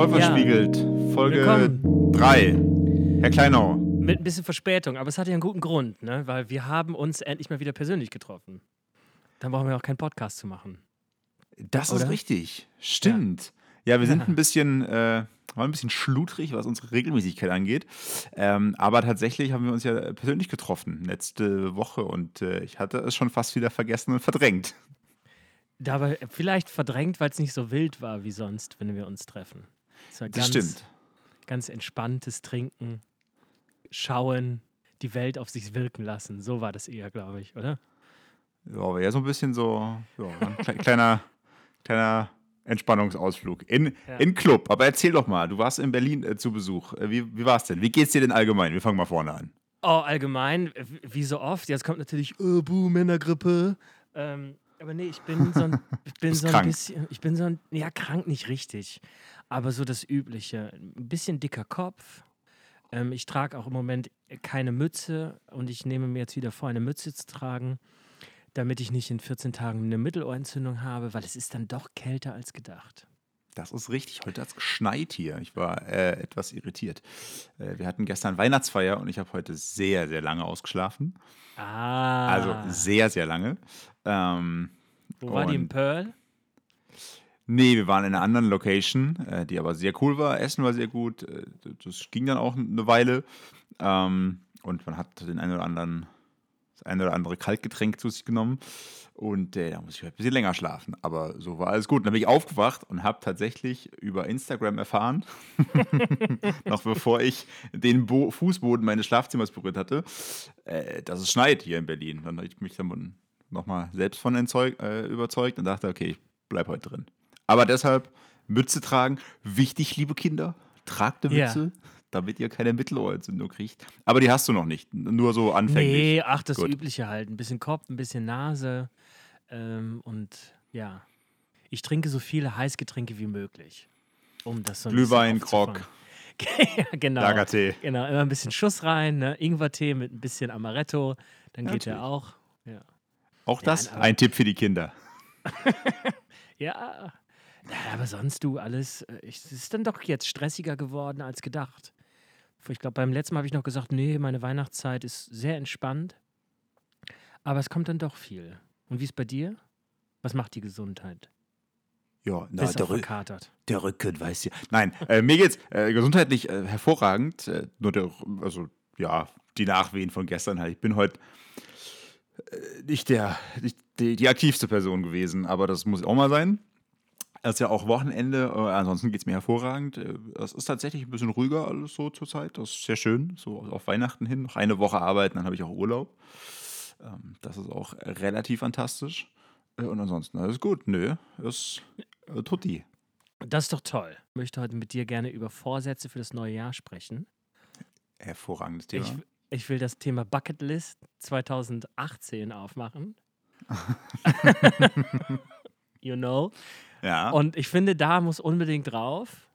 Voll verspiegelt. Folge 3. Herr Kleinau. Mit ein bisschen Verspätung, aber es hat ja einen guten Grund, ne? weil wir haben uns endlich mal wieder persönlich getroffen. Dann brauchen wir auch keinen Podcast zu machen. Das Oder? ist richtig. Stimmt. Ja, wir sind ein bisschen, äh, waren ein bisschen schludrig, was unsere Regelmäßigkeit angeht. Ähm, aber tatsächlich haben wir uns ja persönlich getroffen letzte Woche und äh, ich hatte es schon fast wieder vergessen und verdrängt. Dabei vielleicht verdrängt, weil es nicht so wild war wie sonst, wenn wir uns treffen. Es war Das ganz, stimmt. Ganz entspanntes Trinken, Schauen, die Welt auf sich wirken lassen. So war das eher, glaube ich, oder? Ja, aber ja so ein bisschen so ja, ein kle- kleiner, kleiner Entspannungsausflug in, Ja. in Club. Aber erzähl doch mal, du warst in Berlin äh, zu Besuch. Äh, wie, wie war es denn? Wie geht's dir denn allgemein? Wir fangen mal vorne an. Oh, allgemein, wie so oft. Jetzt kommt natürlich, oh, buh, Männergrippe. Ähm, aber nee, ich bin so ein, ich bin so ein krank. bisschen, ich bin so ein, ja, krank nicht richtig, aber so das Übliche. Ein bisschen dicker Kopf. Ähm, ich trage auch im Moment keine Mütze und ich nehme mir jetzt wieder vor, eine Mütze zu tragen, damit ich nicht in 14 Tagen eine Mittelohrentzündung habe, weil es ist dann doch kälter als gedacht. Das ist richtig. Heute hat es geschneit hier. Ich war äh, etwas irritiert. Äh, wir hatten gestern Weihnachtsfeier und ich habe heute sehr, sehr lange ausgeschlafen. Ah. Also sehr, sehr lange. Ähm, Wo war die im Pearl? Nee, wir waren in einer anderen Location, äh, die aber sehr cool war. Essen war sehr gut. Äh, das ging dann auch eine Weile. Ähm, und man hat den einen oder anderen, das eine oder andere Kaltgetränk zu sich genommen. Und äh, da muss ich halt ein bisschen länger schlafen. Aber so war alles gut. Dann bin ich aufgewacht und habe tatsächlich über Instagram erfahren, noch bevor ich den Bo Fußboden meines Schlafzimmers berührt hatte, äh, dass es schneit hier in Berlin. Dann habe ich mich dann nochmal selbst von äh, überzeugt und dachte, okay, ich bleib heute drin. Aber deshalb Mütze tragen. Wichtig, liebe Kinder, tragt eine Ja. Mütze, damit ihr keine Mittelohrentzündung kriegt. Aber die hast du noch nicht, nur so anfänglich. Nee, ach, das Gut. Übliche halt. Ein bisschen Kopf, ein bisschen Nase. Ähm, und ja, ich trinke so viele Heißgetränke wie möglich. Um das so ein Glühwein, Grog, ja, genau. Lagertee. Genau, immer ein bisschen Schuss rein, ne? Ingwertee mit ein bisschen Amaretto, dann geht der Natürlich. auch. Ja. Auch das aber- ein Tipp für die Kinder. Ja, Ja, aber sonst du alles, äh, es ist dann doch jetzt stressiger geworden als gedacht. Ich glaube, beim letzten Mal habe ich noch gesagt, nee, meine Weihnachtszeit ist sehr entspannt. Aber es kommt dann doch viel. Und wie ist bei dir? Was macht die Gesundheit? Ja, na, Bist der, auch Rü verkatert. der Rücken, weißt du. Nein, äh, mir geht's äh, gesundheitlich äh, hervorragend. Äh, nur der, also ja, die Nachwehen von gestern halt. Ich bin heute äh, nicht der, nicht die, die aktivste Person gewesen, aber das muss auch mal sein. Es ist ja auch Wochenende, äh, ansonsten geht es mir hervorragend. Äh, Es ist tatsächlich ein bisschen ruhiger alles so zurzeit. Das ist sehr schön. So auf Weihnachten hin. Noch eine Woche arbeiten, dann habe ich auch Urlaub. Ähm, das ist auch relativ fantastisch. Äh, und ansonsten alles gut. Nö, ist äh, tutti. Das ist doch toll. Ich möchte heute mit dir gerne über Vorsätze für das neue Jahr sprechen. Hervorragendes Thema. Ich, ich will das Thema Bucketlist 2018 aufmachen. you know. Ja. Und ich finde, da muss unbedingt drauf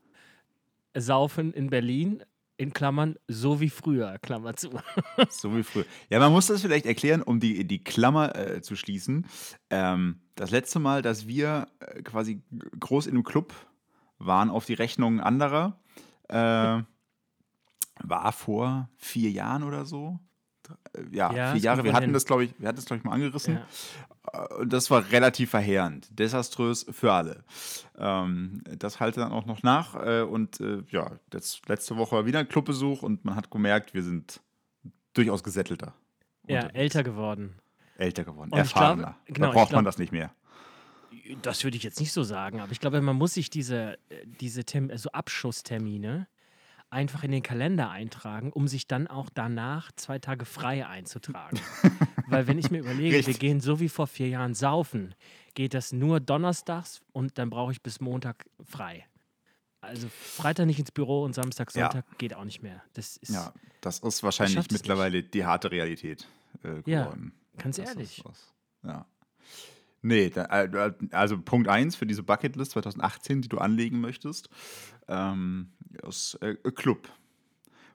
Saufen in Berlin, in Klammern, so wie früher, Klammer zu. So wie früher. Ja, man muss das vielleicht erklären, um die, die Klammer äh, zu schließen. Ähm, das letzte Mal, dass wir äh, quasi groß in einem Club waren auf die Rechnung anderer, äh, war vor vier Jahren oder so. Äh, Ja, Ja, vier Jahre. Wir hatten hin. das, glaube ich, wir hatten das, glaube ich, mal angerissen. Ja. Äh, Und das war relativ verheerend, desaströs für alle. Ähm, das halte dann auch noch nach. Äh, und äh, ja, das, letzte Woche war wieder ein Clubbesuch und man hat gemerkt, wir sind durchaus gesättelter. ja, unterwegs. älter geworden. Älter geworden, Und erfahrener. glaube- genau, da braucht man glaub- das nicht mehr. Das würde ich jetzt nicht so sagen, aber ich glaube, man muss sich diese, äh, diese Term also Abschusstermine einfach in den Kalender eintragen, um sich dann auch danach zwei Tage frei einzutragen. Weil wenn ich mir überlege, wir Richtig. gehen so wie vor vier Jahren saufen, geht das nur donnerstags und dann brauche ich bis Montag frei. Also Freitag nicht ins Büro und Samstag, Ja. Sonntag geht auch nicht mehr. Das ist Ja, das ist wahrscheinlich schaff's nicht. mittlerweile die harte Realität äh, Ja, geworden. ganz Das ehrlich. Ja. Nee, da, äh, also Punkt 1 für diese Bucketlist 2018, die du anlegen möchtest, ähm, ist äh, Club.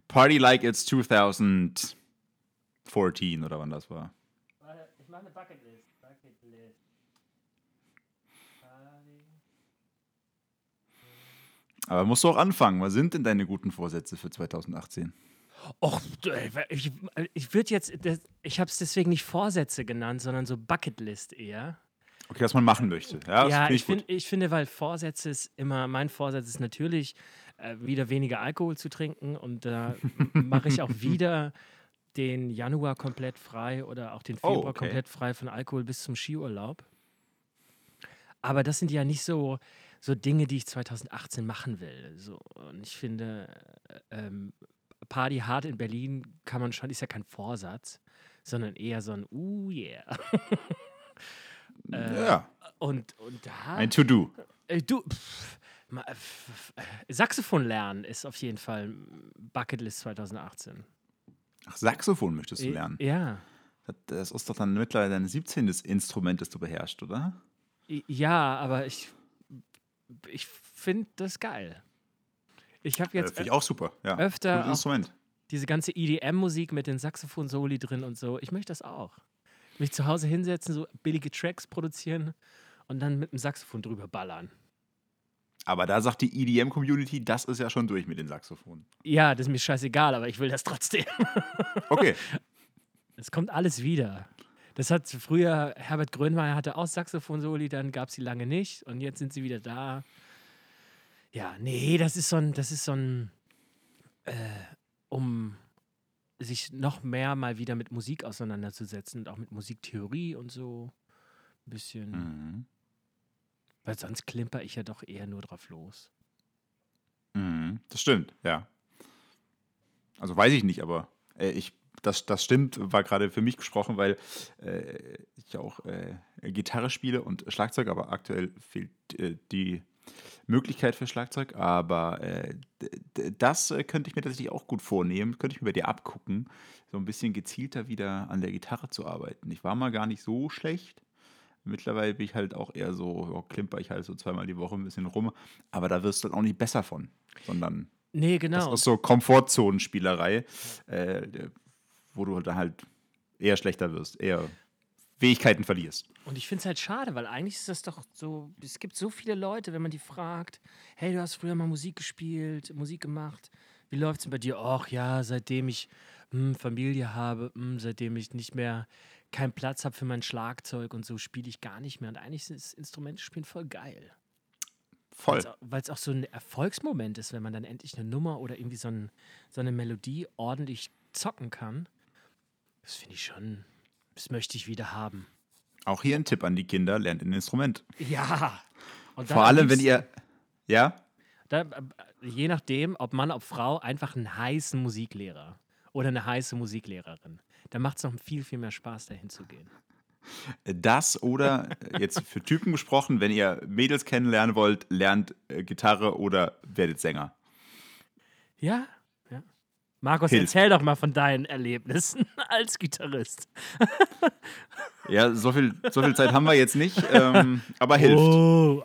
Party like it's 2014 oder wann das war. Ich mache eine Bucketlist. Bucketlist. Aber musst du auch anfangen. Was sind denn deine guten Vorsätze für 2018? Och, ich, ich würde jetzt, ich habe es deswegen nicht Vorsätze genannt, sondern so Bucketlist eher. Okay, was man machen möchte. Ja, ja, finde ich, ich find, ich finde, weil Vorsätze ist immer, mein Vorsatz ist natürlich, äh, wieder weniger Alkohol zu trinken und da mache ich auch wieder den Januar komplett frei oder auch den Oh, Februar okay. komplett frei von Alkohol bis zum Skiurlaub. Aber das sind ja nicht so, so Dinge, die ich 2018 machen will. So, und ich finde, äh, ähm, Party hart in Berlin kann man schon, ist ja kein Vorsatz, sondern eher so ein Uh yeah. äh, ja, Und, und da. ein To-Do. Äh, du, pff, Saxophon lernen ist auf jeden Fall Bucketlist 2018. Ach, Saxophon möchtest du Äh, lernen. Ja. Das- ist doch dann mittlerweile dein 17. Instrument, das du beherrschst, oder? Ja, aber ich, ich finde das geil. Ich habe jetzt Finde ich auch super. Ja. öfter auch Instrument. diese ganze EDM-Musik mit den Saxophon-Soli drin und so. Ich möchte das auch. Mich zu Hause hinsetzen, so billige Tracks produzieren und dann mit dem Saxophon drüber ballern. Aber da sagt die EDM-Community, das ist ja schon durch mit den Saxophonen. Ja, das ist mir scheißegal, aber ich will das trotzdem. Okay. Es kommt alles wieder. Das hat früher, Herbert Grönemeyer hatte auch Saxophon-Soli, dann gab es sie lange nicht und jetzt sind sie wieder da. Ja, nee, das ist so ein, das ist so ein, äh, um sich noch mehr mal wieder mit Musik auseinanderzusetzen und auch mit Musiktheorie und so ein bisschen. Mhm. Weil sonst klimper ich ja doch eher nur drauf los. Mhm. Das stimmt, ja. Also weiß ich nicht, aber äh, ich, das, das stimmt, war gerade für mich gesprochen, weil äh, ich auch äh, Gitarre spiele und Schlagzeug, aber aktuell fehlt äh, die Möglichkeit für Schlagzeug. Aber äh, das äh, könnte ich mir tatsächlich auch gut vornehmen, könnte ich mir bei dir abgucken, so ein bisschen gezielter wieder an der Gitarre zu arbeiten. Ich war mal gar nicht so schlecht. Mittlerweile bin ich halt auch eher so, klimper ich halt so zweimal die Woche ein bisschen rum. Aber da wirst du dann auch nicht besser von, sondern Nee, genau. das ist so Komfortzonenspielerei, äh, wo du dann halt eher schlechter wirst, eher Fähigkeiten verlierst. Und ich finde es halt schade, weil eigentlich ist das doch so, es gibt so viele Leute, wenn man die fragt, hey, du hast früher mal Musik gespielt, Musik gemacht, wie läuft es denn bei dir? Ach ja, seitdem ich hm, Familie habe, hm, seitdem ich nicht mehr keinen Platz habe für mein Schlagzeug und so, spiele ich gar nicht mehr. Und eigentlich ist Instrumente-Spielen voll geil. Voll. Weil es auch so ein Erfolgsmoment ist, wenn man dann endlich eine Nummer oder irgendwie so, ein, so eine Melodie ordentlich zocken kann. Das finde ich schon, das möchte ich wieder haben. Auch hier ein Tipp an die Kinder, lernt ein Instrument. Ja. Und dann Vor allem, wenn ihr, ja, Da, äh, je nachdem, ob Mann, ob Frau, einfach einen heißen Musiklehrer oder eine heiße Musiklehrerin. Da macht es noch viel, viel mehr Spaß, dahin zu gehen. das oder äh, jetzt für Typen gesprochen, wenn ihr Mädels kennenlernen wollt, lernt äh, Gitarre oder werdet Sänger. Ja, ja. Markus, Hilft. erzähl doch mal von deinen Erlebnissen als Gitarrist. Ja, so viel, so viel Zeit haben wir jetzt nicht, ähm, aber hilft. Oh.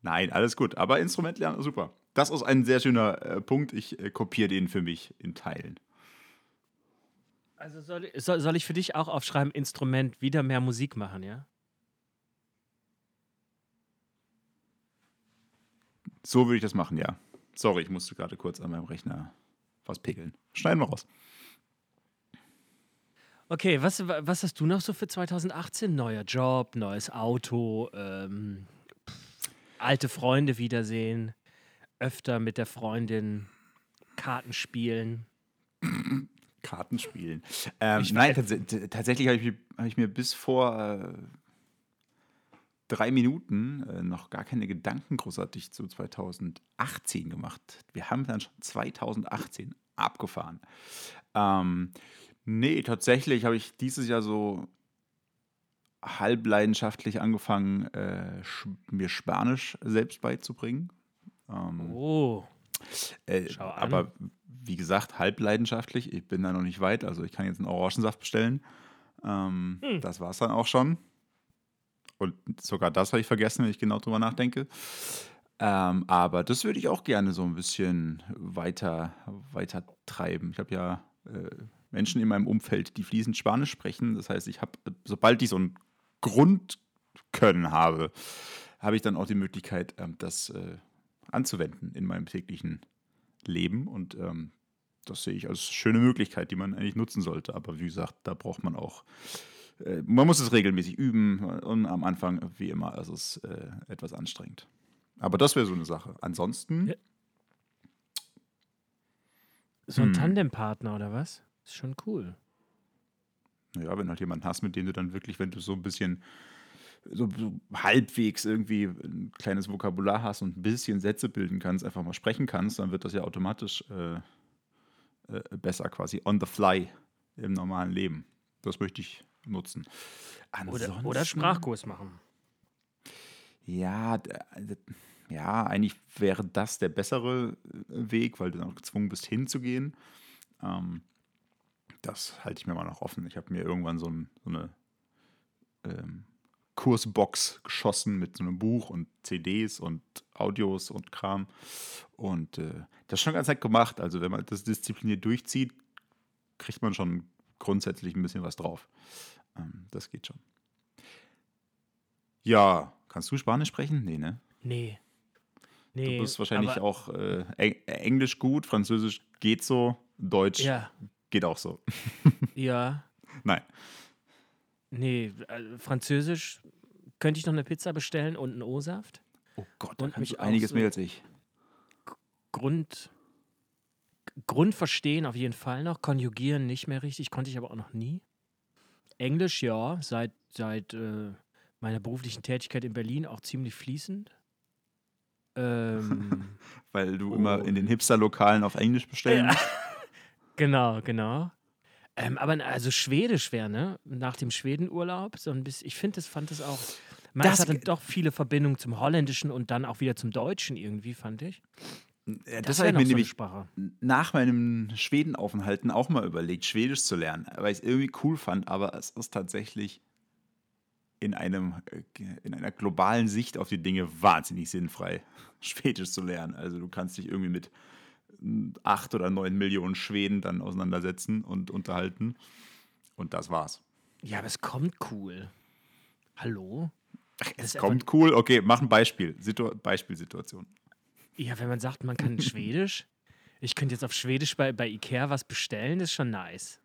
Nein, alles gut. Aber Instrument lernen, super. Das ist ein sehr schöner äh, Punkt. Ich äh, kopiere den für mich in Teilen. Also soll, ich- soll, soll ich für dich auch aufschreiben, Instrument, wieder mehr Musik machen, ja? So würde ich das machen, ja. Sorry, ich musste gerade kurz an meinem Rechner was pegeln. Schneiden wir raus. Okay, was, was hast du noch so für 2018? Neuer Job, neues Auto, ähm, pff, alte Freunde wiedersehen, öfter mit der Freundin Karten spielen. Karten spielen. Ähm, nein, tats tatsächlich habe ich, mir- hab ich mir bis vor äh, drei Minuten äh, noch gar keine Gedanken großartig zu 2018 gemacht. Wir haben dann schon 2018 abgefahren. Ähm, nee, tatsächlich habe ich dieses Jahr so halbleidenschaftlich angefangen, äh, mir Spanisch selbst beizubringen. Ähm, Oh, äh, aber wie gesagt, halbleidenschaftlich. Ich bin da noch nicht weit. Also ich kann jetzt einen Orangensaft bestellen. Ähm, Hm. Das war es dann auch schon. Und sogar das habe ich vergessen, wenn ich genau drüber nachdenke. Ähm, aber das würde ich auch gerne so ein bisschen weiter, weiter treiben. Ich habe ja äh, Menschen in meinem Umfeld, die fließend Spanisch sprechen. Das heißt, ich habe, sobald ich so ein Grundkönnen habe, habe ich dann auch die Möglichkeit, ähm, das äh, anzuwenden in meinem täglichen Leben. Und ähm, das sehe ich als schöne Möglichkeit, die man eigentlich nutzen sollte. Aber wie gesagt, da braucht man auch, äh, man muss es regelmäßig üben und am Anfang, wie immer, ist es äh, etwas anstrengend. Aber das wäre so eine Sache. Ansonsten. Ja. So ein Hm. Tandempartner oder was? Ist schon cool. Ja, wenn halt jemanden hast, mit dem du dann wirklich, wenn du so ein bisschen so, so halbwegs irgendwie ein kleines Vokabular hast und ein bisschen Sätze bilden kannst, einfach mal sprechen kannst, dann wird das ja automatisch äh, äh, besser quasi on the fly im normalen Leben. Das möchte ich nutzen. Oder, oder Sprachkurs machen. Ja, ja, eigentlich wäre das der bessere äh, Weg, weil du dann auch gezwungen bist, hinzugehen. Ähm, das halte ich mir mal noch offen. Ich habe mir irgendwann so, ein, so eine ähm, Kursbox geschossen mit so einem Buch und CDs und Audios und Kram. Und äh, das schon ganz nett gemacht. Also, wenn man das diszipliniert durchzieht, kriegt man schon grundsätzlich ein bisschen was drauf. Ähm, das geht schon. Ja, kannst du Spanisch sprechen? Nee, ne? Nee. Nee. Du bist wahrscheinlich auch äh, Eng- Englisch gut, Französisch geht so, Deutsch Ja, geht auch so. ja. Nein. Nee, äh, Französisch könnte ich noch eine Pizza bestellen und einen O-Saft. Oh Gott, da da kannst kannst du du auch einiges so- mehr als ich. Grund, Grundverstehen auf jeden Fall noch, konjugieren nicht mehr richtig, konnte ich aber auch noch nie. Englisch ja, seit, seit äh, meiner beruflichen Tätigkeit in Berlin auch ziemlich fließend. Ähm, Weil du Oh. immer in den Hipster-Lokalen auf Englisch bestellen musst. genau, genau. Ähm, aber also Schwedisch wäre, ne? Nach dem Schwedenurlaub, so ein bisschen, ich finde, das fand es auch. Man, Das hatte doch viele Verbindungen zum Holländischen und dann auch wieder zum Deutschen irgendwie, fand ich. Ja, Das, das habe ich so mir eine nämlich Sprache. nach meinem Schwedenaufenthalten auch mal überlegt, Schwedisch zu lernen, weil ich es irgendwie cool fand, aber es ist tatsächlich in, einem, äh, in einer globalen Sicht auf die Dinge wahnsinnig sinnfrei, Schwedisch zu lernen. Also du kannst dich irgendwie mit acht oder neun Millionen Schweden dann auseinandersetzen und unterhalten. Und das war's. Ja, aber es kommt cool. Hallo? Das Es kommt cool. Okay, mach ein Beispiel. Situ Beispielsituation. Ja, wenn man sagt, man kann Schwedisch. Ich könnte jetzt auf Schwedisch bei, bei Ikea was bestellen, ist schon nice.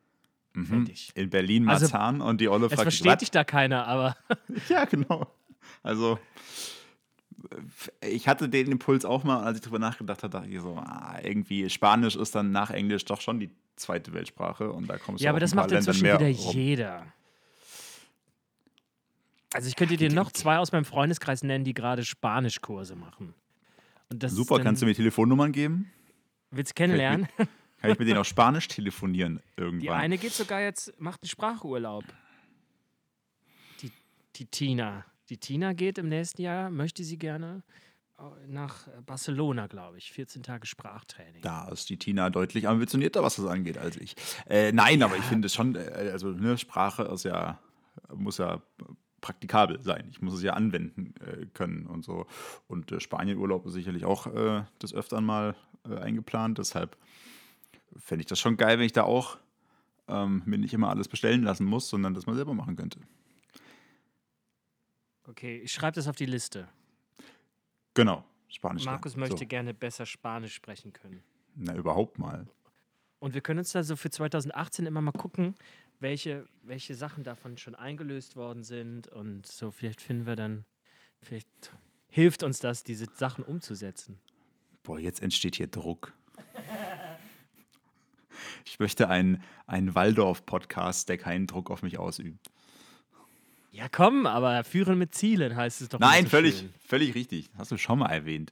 Mhm. In Berlin Also, Marzahn und die Olle Es fragt, versteht dich da keiner, aber Ja, genau. Also, ich hatte den Impuls auch mal, als ich drüber nachgedacht habe, dachte ich so, ah, irgendwie Spanisch ist dann nach Englisch doch schon die zweite Weltsprache und da kommst du ja, aber das macht inzwischen wieder rum. jeder. Also ich könnte dir noch zwei aus meinem Freundeskreis nennen, die gerade Spanischkurse machen. Super, kannst du mir Telefonnummern geben? Willst du kennenlernen? Kann ich mit denen auf Spanisch telefonieren Die irgendwann? eine geht sogar jetzt, macht einen Sprachurlaub. Die, die Tina. Die Tina geht im nächsten Jahr, möchte sie gerne äh, nach Barcelona, glaube ich. 14 Tage Sprachtraining. Da ist die Tina deutlich ambitionierter, was das angeht, als ich. Äh, nein, aber ich finde es schon, äh, also ne, Sprache ist ja, muss ja praktikabel sein. Ich muss es ja anwenden äh, können und so. Und äh, Spanienurlaub ist sicherlich auch äh, des Öfteren mal äh, eingeplant. Deshalb fände ich das schon geil, wenn ich da auch ähm, mir nicht immer alles bestellen lassen muss, sondern das mal selber machen könnte. Okay, ich schreibe das auf die Liste. Genau, Spanisch. Markus lernen. möchte So. gerne besser Spanisch sprechen können. Na, überhaupt mal. Und wir können uns da so für 2018 immer mal gucken, welche, welche Sachen davon schon eingelöst worden sind. Und so vielleicht finden wir dann, vielleicht hilft uns das, diese Sachen umzusetzen. Boah, jetzt entsteht hier Druck. Ich möchte einen, einen Waldorf-Podcast, der keinen Druck auf mich ausübt. Ja, komm, aber führen mit Zielen heißt es doch. Nein, so völlig, schön. völlig richtig. Hast du schon mal erwähnt.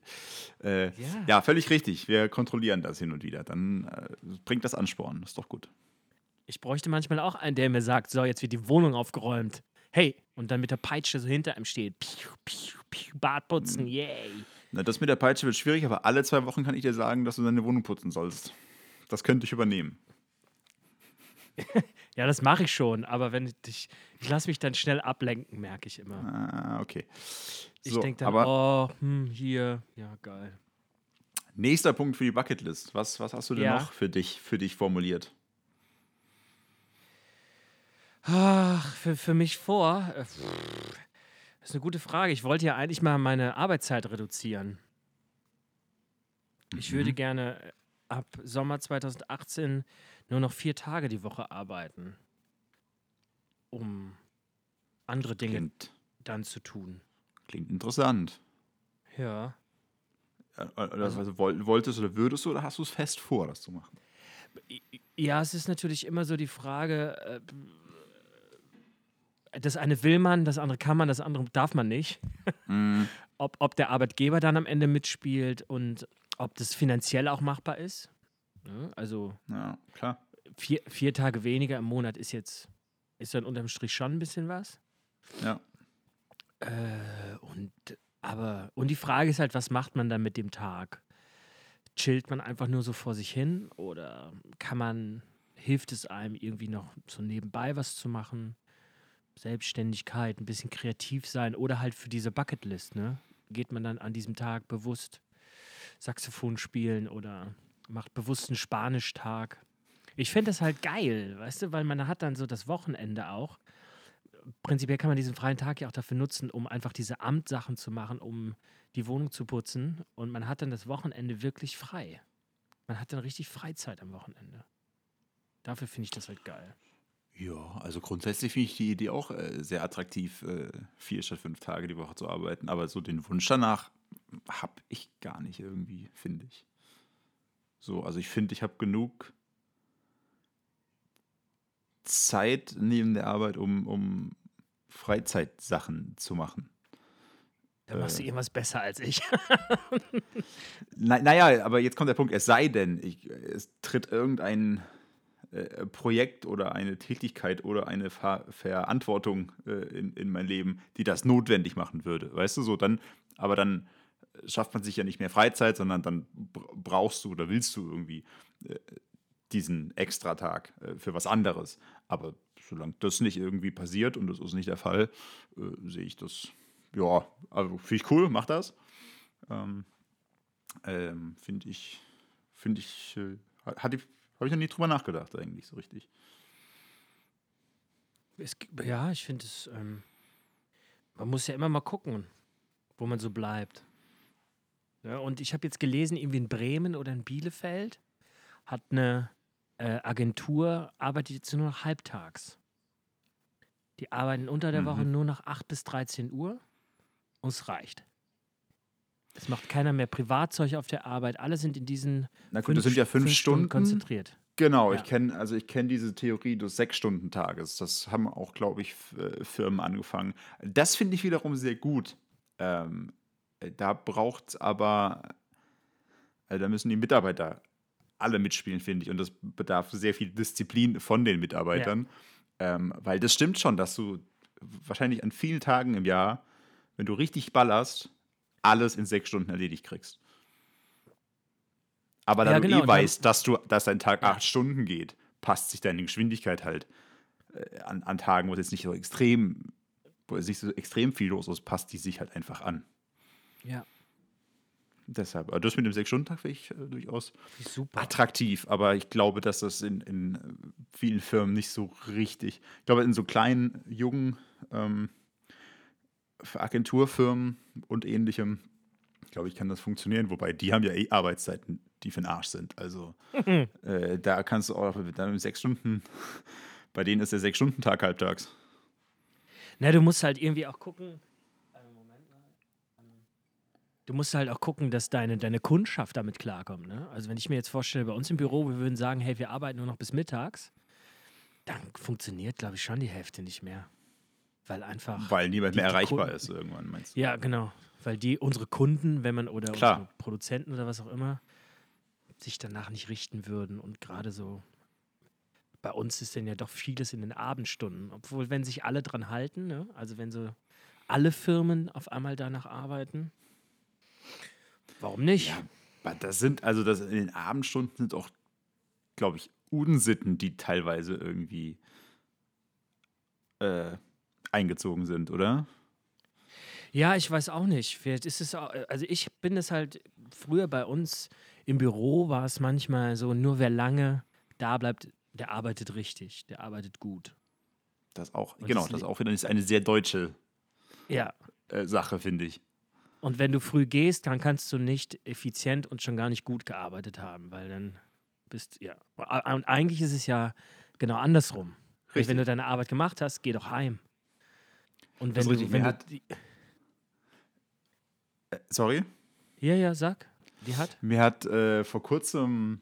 Äh, ja. Ja. völlig richtig. Wir kontrollieren das hin und wieder. Dann äh, bringt das Ansporn. Ist doch gut. Ich bräuchte manchmal auch einen, der mir sagt: So, jetzt wird die Wohnung aufgeräumt. Hey, und dann mit der Peitsche so hinter ihm steht. Piu, piu, piu, Bad putzen, yay. Na, das mit der Peitsche wird schwierig, aber alle zwei Wochen kann ich dir sagen, dass du deine Wohnung putzen sollst. Das könnte ich übernehmen. Ja, das mache ich schon, aber wenn ich, ich lasse mich dann schnell ablenken, merke ich immer. Ah, okay. Ich So, denke dann, aber oh, hm, hier, ja, geil. nächster Punkt für die Bucketlist. Was, was hast du denn Ja. noch für dich, für dich formuliert? Ach, für, für mich vor. äh, Das ist eine gute Frage. Ich wollte ja eigentlich mal meine Arbeitszeit reduzieren. Ich würde Mhm. gerne äh, ab Sommer 2018 nur noch vier Tage die Woche arbeiten, um andere Dinge Klingt, dann zu tun. klingt interessant. Ja. Äh, Oder, Also- also, woll- wolltest oder würdest du oder hast du es fest vor, das zu machen? Ja, es ist natürlich immer so die Frage, äh, das eine will man, das andere kann man, das andere darf man nicht. Mhm. Ob, ob der Arbeitgeber dann am Ende mitspielt und ob das finanziell auch machbar ist. Ja, also Ja, klar. vier, vier Tage weniger im Monat ist jetzt, ist dann unterm Strich schon ein bisschen was. Ja. Äh, und aber, und die Frage ist halt, was macht man dann mit dem Tag? Chillt man einfach nur so vor sich hin oder kann man, hilft es einem irgendwie noch so nebenbei was zu machen? Selbstständigkeit, ein bisschen kreativ sein oder halt für diese Bucketlist, ne? Geht man dann an diesem Tag bewusst Saxophon spielen oder macht bewusst einen Spanischtag? Ich finde das halt geil, weißt du, weil man hat dann so das Wochenende auch prinzipiell kann man diesen freien Tag ja auch dafür nutzen, um einfach diese Amtsachen zu machen, um die Wohnung zu putzen. Und man hat dann das Wochenende wirklich frei. Man hat dann richtig Freizeit am Wochenende. Dafür finde ich das halt geil. Ja, also grundsätzlich finde ich die Idee auch äh, sehr attraktiv, äh, vier statt fünf Tage die Woche zu arbeiten. Aber so den Wunsch danach habe ich gar nicht irgendwie, finde ich. So, also ich finde, ich habe genug Zeit neben der Arbeit, um, um Freizeitsachen zu machen. Da machst du Äh. irgendwas besser als ich. Na, naja, aber jetzt kommt der Punkt, es sei denn, ich, es tritt irgendein äh, Projekt oder eine Tätigkeit oder eine Ver Verantwortung äh, in, in mein Leben, die das notwendig machen würde. Weißt du, so dann, aber dann schafft man sich ja nicht mehr Freizeit, sondern dann br- brauchst du oder willst du irgendwie äh, diesen Extratag äh, für was anderes. Aber solange das nicht irgendwie passiert und das ist nicht der Fall, äh, sehe ich das, ja, also finde ich cool, mach das. Ähm, ähm, finde ich, finde ich, äh, ich, habe ich noch nie drüber nachgedacht eigentlich so richtig. Es, ja, ich finde es, ähm, man muss ja immer mal gucken, wo man so bleibt. Ja, und ich habe jetzt gelesen, irgendwie in Bremen oder in Bielefeld hat eine äh, Agentur, arbeitet jetzt nur noch halbtags. Die arbeiten unter der Mhm. Woche nur noch 8 bis 13 Uhr und es reicht. Es macht keiner mehr Privatzeug auf der Arbeit. Alle sind in diesen Na gut, das sind ja fünf, Stunden. konzentriert. Genau, Ja. ich kenne also ich kenne diese Theorie des Sechs-Stunden-Tages. Das haben auch, glaube ich, äh, Firmen angefangen. Das finde ich wiederum sehr gut. Ähm, äh, da braucht es aber, also da müssen die Mitarbeiter alle mitspielen, finde ich. Und das bedarf sehr viel Disziplin von den Mitarbeitern. Ähm, weil das stimmt schon, dass du wahrscheinlich an vielen Tagen im Jahr, wenn du richtig ballerst, alles in sechs Stunden erledigt kriegst. Aber da Ja, du genau, eh weißt, dass, du, dass dein Tag acht Stunden geht, passt sich deine Geschwindigkeit halt äh, an, an Tagen, wo es jetzt nicht so extrem, wo es nicht so extrem viel los ist, passt die sich halt einfach an. Ja, Deshalb, aber das mit dem Sechs-Stunden-Tag finde ich äh, durchaus super. attraktiv, aber ich glaube, dass das in, in äh, vielen Firmen nicht so richtig. Ich glaube, in so kleinen, jungen ähm, Agenturfirmen und ähnlichem, glaube ich, kann das funktionieren. Wobei die haben ja eh Arbeitszeiten, die für den Arsch sind. Also äh, da kannst du auch dann mit sechs Stunden, bei denen ist der Sechs-Stunden-Tag halbtags. Na, du musst halt irgendwie auch gucken. äh, Moment mal. Ähm, Du musst halt auch gucken, dass deine, deine Kundschaft damit klarkommt. Ne? Also, wenn ich mir jetzt vorstelle, bei uns im Büro, wir würden sagen, hey, wir arbeiten nur noch bis mittags, dann funktioniert, glaube ich, schon die Hälfte nicht mehr. Weil einfach. Weil niemand mehr erreichbar Kunden- ist irgendwann, meinst du? Ja, genau. Weil die, unsere Kunden, wenn man, oder Klar. unsere Produzenten oder was auch immer, sich danach nicht richten würden. Und gerade so, bei uns ist denn ja doch vieles in den Abendstunden. Obwohl, wenn sich alle dran halten, ne? also wenn so alle Firmen auf einmal danach arbeiten, warum nicht? Ja, das sind, also das in den Abendstunden sind auch, glaube ich, Unsitten, die teilweise irgendwie äh, eingezogen sind, oder? Ja, ich weiß auch nicht. Vielleicht ist es auch, also ich bin es halt, früher bei uns im Büro war es manchmal so, nur wer lange da bleibt, der arbeitet richtig, der arbeitet gut. Das auch, Und genau, das das auch wieder ist eine sehr deutsche Ja, äh, Sache, finde ich. Und wenn du früh gehst, dann kannst du nicht effizient und schon gar nicht gut gearbeitet haben, weil dann bist ja. Und eigentlich ist es ja genau andersrum. Richtig. Wenn du deine Arbeit gemacht hast, geh doch heim. Und wenn du, richtig. wenn du hat- Äh, sorry? ja, ja, sag, die hat. Mir hat äh, vor kurzem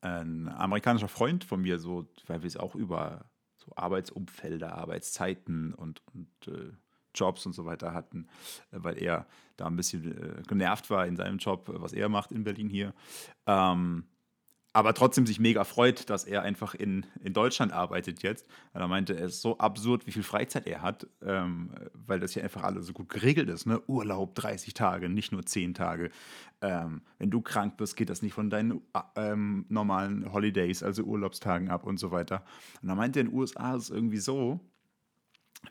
ein amerikanischer Freund von mir so, weil wir es auch über so Arbeitsumfelder, Arbeitszeiten und, und äh, Jobs und so weiter hatten, äh, weil er da ein bisschen äh, genervt war in seinem Job, äh, was er macht in Berlin hier. Ähm, aber trotzdem sich mega freut, dass er einfach in, in Deutschland arbeitet jetzt. Weil er meinte, es ist so absurd, wie viel Freizeit er hat, ähm, weil das hier einfach alles so gut geregelt ist. Ne? Urlaub 30 Tage, nicht nur 10 Tage. Ähm, wenn du krank bist, geht das nicht von deinen äh, ähm, normalen Holidays, also Urlaubstagen ab und so weiter. Und er meinte, in den USA ist es irgendwie so,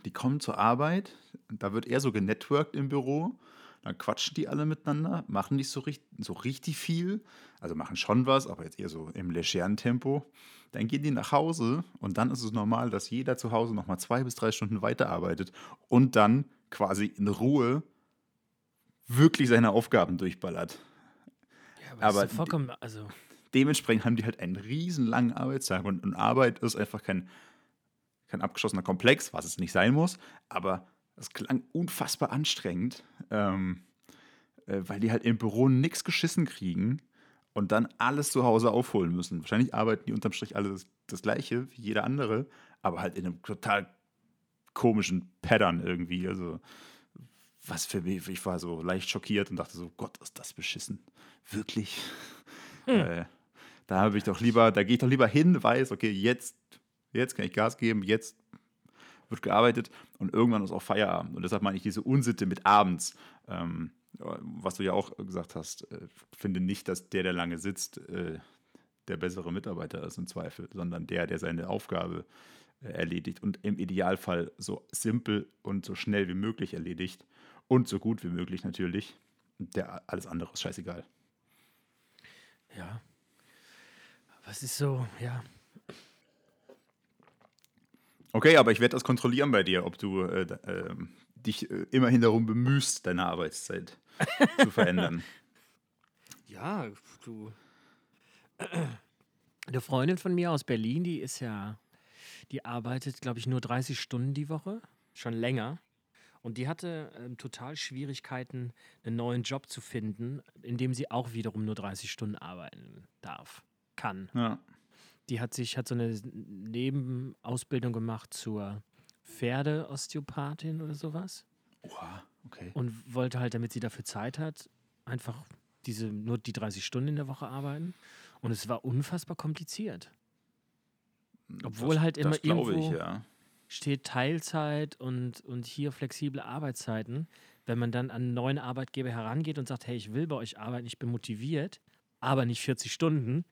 die kommen zur Arbeit, da wird eher so genetworked im Büro, dann quatschen die alle miteinander, machen nicht so richtig, so richtig viel, also machen schon was, aber jetzt eher so im legeren Tempo. Dann gehen die nach Hause und dann ist es normal, dass jeder zu Hause nochmal zwei bis drei Stunden weiterarbeitet und dann quasi in Ruhe wirklich seine Aufgaben durchballert. Ja, Aber aber ist vollkommen, also Dementsprechend haben die halt einen riesen langen Arbeitstag und, und Arbeit ist einfach kein, kein abgeschlossener Komplex, was es nicht sein muss, aber es klang unfassbar anstrengend, ähm, äh, weil die halt im Büro nichts geschissen kriegen und dann alles zu Hause aufholen müssen. Wahrscheinlich arbeiten die unterm Strich alle das, das gleiche wie jeder andere, aber halt in einem total komischen Pattern irgendwie. Also, was für mich, ich war so leicht schockiert und dachte so, Gott, ist das beschissen. Wirklich? Äh, da habe ich doch lieber, da gehe ich doch lieber hin, weiß, okay, jetzt, jetzt kann ich Gas geben, jetzt wird gearbeitet und irgendwann ist auch Feierabend. Und deshalb meine ich diese Unsitte mit abends, ähm, was du ja auch gesagt hast, äh, finde nicht, dass der, der lange sitzt, äh, der bessere Mitarbeiter ist im Zweifel, sondern der, der seine Aufgabe äh, erledigt und im Idealfall so simpel und so schnell wie möglich erledigt und so gut wie möglich natürlich. Der, alles andere ist scheißegal. ja. Was ist so, ja. Okay, aber ich werde das kontrollieren bei dir, ob du äh, ähm, dich äh, immerhin darum bemühst, deine Arbeitszeit zu verändern. Ja, du. Eine Freundin von mir aus Berlin, die ist ja, die arbeitet, glaube ich, nur 30 Stunden die Woche, schon länger. Und die hatte ähm, total Schwierigkeiten, einen neuen Job zu finden, in dem sie auch wiederum nur 30 Stunden arbeiten darf, kann. Ja. Die hat sich, hat so eine Nebenausbildung gemacht zur Pferdeosteopathin oder sowas Oha, okay. und wollte halt, damit sie dafür Zeit hat, einfach diese nur die 30 Stunden in der Woche arbeiten. Und es war unfassbar kompliziert. Obwohl das, halt immer das glaube ich, irgendwo- ja. Steht Teilzeit und, und hier flexible Arbeitszeiten. Wenn man dann an einen neuen Arbeitgeber herangeht und sagt, hey, ich will bei euch arbeiten, ich bin motiviert, aber nicht 40 Stunden,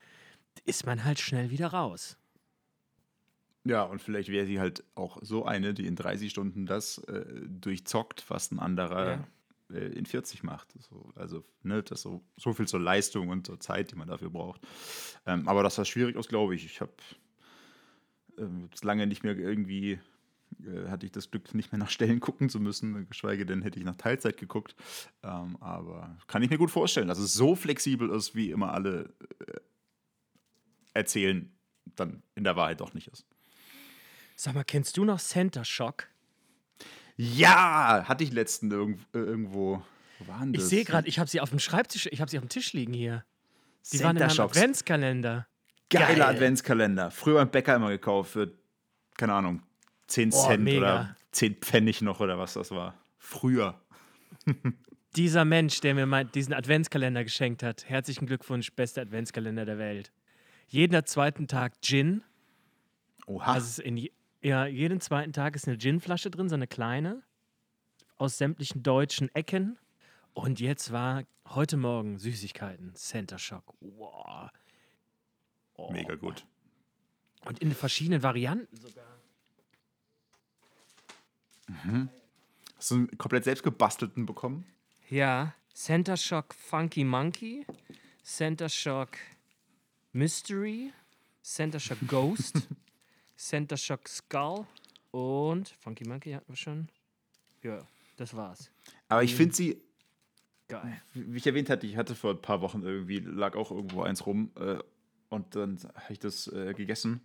ist man halt schnell wieder raus. Ja, und vielleicht wäre sie halt auch so eine, die in 30 Stunden das äh, durchzockt, was ein anderer äh, in 40 macht. So, also, ne, das so, so viel zur Leistung und zur Zeit, die man dafür braucht. Ähm, aber das war schwierig aus, glaube ich. Ich habe ähm, lange nicht mehr irgendwie, äh, hatte ich das Glück, nicht mehr nach Stellen gucken zu müssen, geschweige denn hätte ich nach Teilzeit geguckt. Ähm, aber kann ich mir gut vorstellen, dass es so flexibel ist, wie immer alle äh, erzählen, dann in der Wahrheit doch nicht ist. Sag mal, kennst du noch Center Shock? Ja, hatte ich letzten irgend, äh, irgendwo. Wo waren Ich das? sehe gerade, ich habe sie auf dem Schreibtisch, ich habe sie auf dem Tisch liegen hier. Die waren in Center Shocks. Adventskalender. Geiler Geil. Adventskalender. Früher beim Bäcker immer gekauft für, keine Ahnung, 10 Boah, Cent mega. oder 10 Pfennig noch oder was das war. Früher. Dieser Mensch, der mir diesen Adventskalender geschenkt hat, herzlichen Glückwunsch, bester Adventskalender der Welt. Jeden zweiten Tag Gin. Oha. Also in ja, jeden zweiten Tag ist eine Ginflasche drin, so eine kleine, aus sämtlichen deutschen Ecken. Und jetzt war heute Morgen Süßigkeiten, Center Shock. Wow. Oh. Mega gut. Und in verschiedenen Varianten sogar. Hast du einen komplett selbst gebastelten bekommen? Ja, Center Shock Funky Monkey, Center Shock Mystery, Center Shock Ghost, Center Shock Skull und Funky Monkey hatten wir schon. Ja. Das war's. Aber ich finde sie, Geil. wie ich erwähnt hatte, ich hatte vor ein paar Wochen irgendwie, lag auch irgendwo eins rum äh, und dann habe ich das äh, gegessen.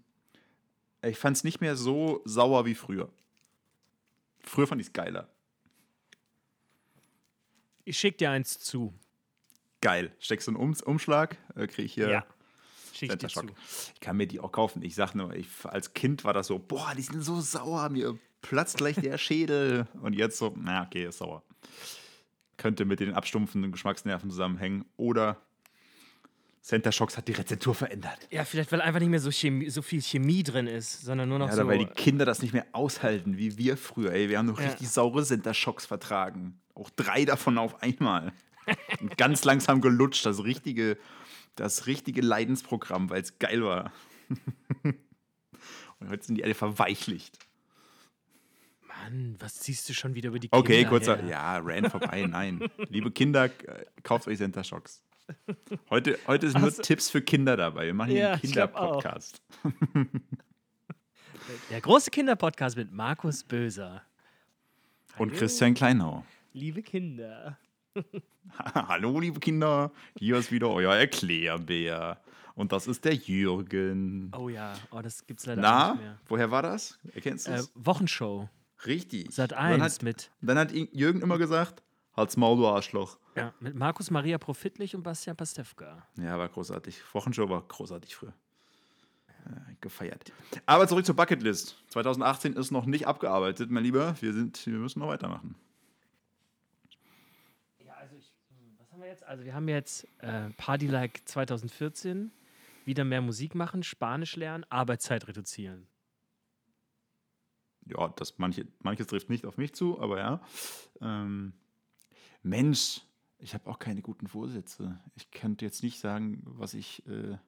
Ich fand es nicht mehr so sauer wie früher. Früher fand ich es geiler. Ich schick dir eins zu. Geil. Steckst du einen um Umschlag, äh, kriege ich hier Schick ich dir zu. Ich kann mir die auch kaufen. Ich sag nur, ich, als Kind war das so, boah, die sind so sauer, mir platzt gleich der Schädel. Und jetzt so, na, okay, ist sauer. Könnte mit den abstumpfenden Geschmacksnerven zusammenhängen. Oder Center Shocks hat die Rezeptur verändert. Ja, vielleicht, weil einfach nicht mehr so, Chemie, so viel Chemie drin ist, sondern nur noch Ja, so. oder weil die Kinder das nicht mehr aushalten, wie wir früher. Ey, wir haben noch Ja. richtig saure Center Shocks vertragen. Auch drei davon auf einmal. Und ganz langsam gelutscht. Das richtige, das richtige Leidensprogramm, weil es geil war. Und heute sind die alle verweichlicht. Mann, was ziehst du schon wieder über die Okay, Kinder kurzer. her? Ja, Rand vorbei. Nein. Liebe Kinder, kauft euch Center Shocks. Heute, heute sind nur so. Tipps für Kinder dabei. Wir machen hier Ja, einen. Kinderpodcast. Der große Kinderpodcast mit Markus Böser. Und Hallo, Christian Kleinau. Liebe Kinder. Hallo, liebe Kinder. Hier ist wieder euer Erklärbär. Und das ist der Jürgen. Oh ja, oh, das gibt's leider Na, nicht mehr. woher war das? Erkennst du Äh, es? Wochenshow. Richtig. Sat Und Dann 1 hat, mit, dann hat Jürgen immer gesagt, halt's Maul, du Arschloch. ja, mit Markus Maria Profitlich und Bastian Pastewka. Ja, war großartig. Wochenshow war großartig früher. Äh, gefeiert. Aber zurück zur Bucketlist. 2018 ist noch nicht abgearbeitet, mein Lieber. Wir, sind, wir müssen noch weitermachen. Ja, also ich, was haben wir jetzt? Also wir haben jetzt äh, Party Like 2014, wieder mehr Musik machen, Spanisch lernen, Arbeitszeit reduzieren. Ja, das manche, manches trifft nicht auf mich zu, aber ja. Ähm, Mensch, ich habe auch keine guten Vorsätze. Ich könnte jetzt nicht sagen, was ich. Äh,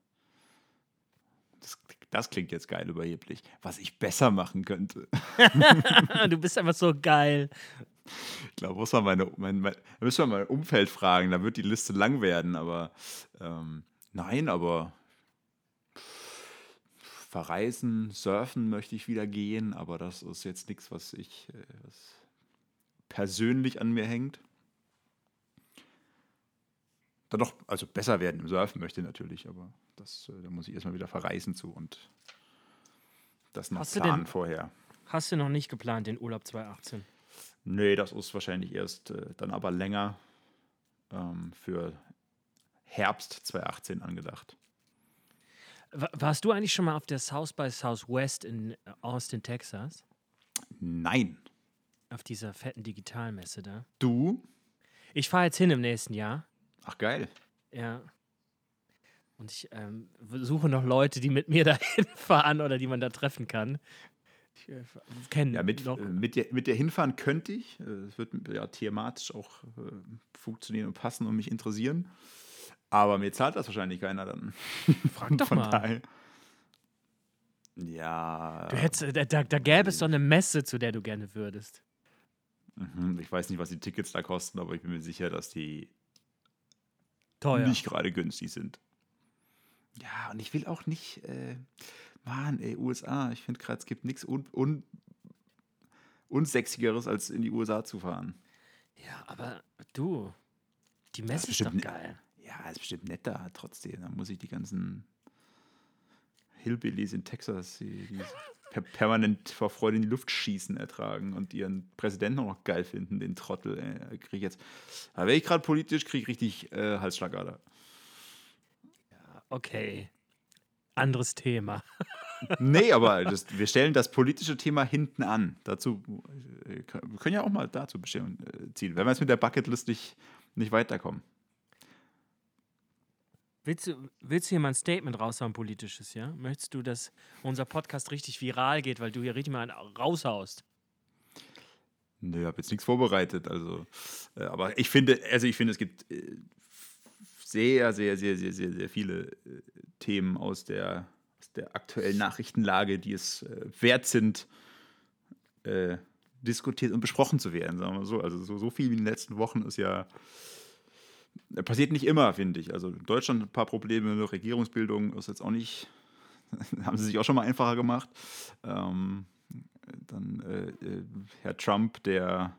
das, das klingt jetzt geil überheblich. Was ich besser machen könnte. du bist einfach so geil. Ich glaube, muss man meine, mein, mein, da müssen wir mal mein Umfeld fragen. Da wird die Liste lang werden, aber ähm, nein, aber verreisen, surfen möchte ich wieder gehen, aber das ist jetzt nichts, was ich äh, was persönlich an mir hängt. Dann doch, also besser werden im Surfen möchte ich natürlich, aber das, äh, da muss ich erstmal wieder verreisen zu und das noch Hast planen denn- vorher. Hast du noch nicht geplant, den Urlaub 2018? Nee, das ist wahrscheinlich erst äh, dann aber länger ähm, für Herbst 2018 angedacht. Wa- Warst du eigentlich schon mal auf der South by Southwest in Austin, Texas? Nein. Auf dieser fetten Digitalmesse da? Du? Ich fahre jetzt hin im nächsten Jahr. Ach geil. Ja. Und ich ähm, suche noch Leute, die mit mir dahin fahren oder die man da treffen kann. Ich äh, kenne Ja, mit, noch. äh, mit, dir, mit dir hinfahren könnte ich. Äh, Es wird ja thematisch auch äh, funktionieren und passen und mich interessieren. Aber mir zahlt das wahrscheinlich keiner dann. Frag doch Von mal. daher. Ja. Du hättest, äh, da, da, da gäbe es doch eine Messe, zu der du gerne würdest. Mhm, Ich weiß nicht, was die Tickets da kosten, aber ich bin mir sicher, dass die Teuer. nicht gerade günstig sind. Ja, und ich will auch nicht, äh, Mann, ey, USA, ich finde gerade, es gibt nichts un, un, unsexigeres, als in die USA zu fahren. Ja, aber du, die Messe ist, bestimmt doch ne- geil. Ja, ist bestimmt netter trotzdem. Da muss ich die ganzen Hillbillies in Texas, die, die per permanent vor Freude in die Luft schießen, ertragen und ihren Präsidenten auch noch geil finden, den Trottel. Ey, krieg ich jetzt, da wäre ich gerade politisch, kriege ich richtig äh, Halsschlagader. Okay. Anderes Thema. Nee, aber das, wir stellen das politische Thema hinten an. Dazu, äh, wir können ja auch mal dazu bestimmen, äh, ziehen, wenn wir jetzt mit der Bucketlist nicht, nicht weiterkommen. Willst du, willst du hier mal ein Statement raushauen, politisches, ja? Möchtest du, dass unser Podcast richtig viral geht, weil du hier richtig mal einen raushaust? Nö, ich habe jetzt nichts vorbereitet. Also, äh, aber ich finde, also ich finde, es gibt äh, sehr, sehr, sehr, sehr, sehr, sehr viele äh, Themen aus der, aus der aktuellen Nachrichtenlage, die es äh, wert sind, äh, diskutiert und besprochen zu werden, sagen wir so. Also so, so viel wie in den letzten Wochen ist ja äh, passiert nicht immer, finde ich. Also Deutschland ein paar Probleme, Regierungsbildung ist jetzt auch nicht, haben sie sich auch schon mal einfacher gemacht. Ähm, dann äh, Herr Trump, der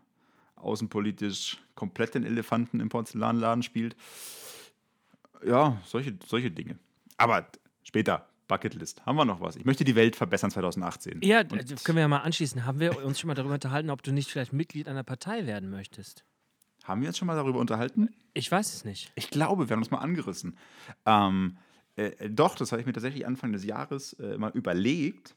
außenpolitisch komplett den Elefanten im Porzellanladen spielt. Ja, solche, solche Dinge. Aber später, Bucketlist. Haben wir noch was? Ich möchte die Welt verbessern 2018. Ja, Und können wir ja mal anschließen. Haben wir uns schon mal darüber unterhalten, ob du nicht vielleicht Mitglied einer Partei werden möchtest? Haben wir uns schon mal darüber unterhalten? Ich weiß es nicht. Ich glaube, wir haben uns mal angerissen. Ähm, äh, doch, das habe ich mir tatsächlich Anfang des Jahres äh, mal überlegt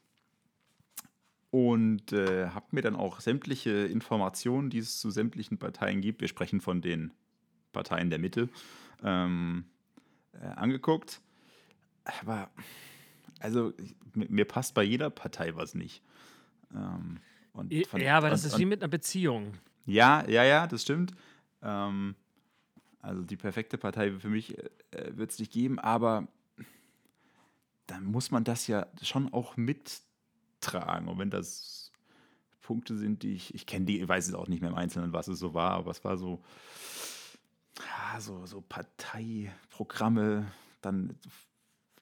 und äh, habe mir dann auch sämtliche Informationen, die es zu sämtlichen Parteien gibt, wir sprechen von den Parteien der Mitte, ähm, äh, angeguckt. Aber, also, mir passt bei jeder Partei was nicht. Ähm, von, ja, aber das und, ist wie mit einer Beziehung. Ja, ja, ja, das stimmt. Ähm, also die perfekte Partei für mich äh, wird es nicht geben, aber dann muss man das ja schon auch mittragen. Und wenn das Punkte sind, die ich, ich kenne die, ich weiß es auch nicht mehr im Einzelnen, was es so war, aber es war so, ja, so, so Parteiprogramme, dann,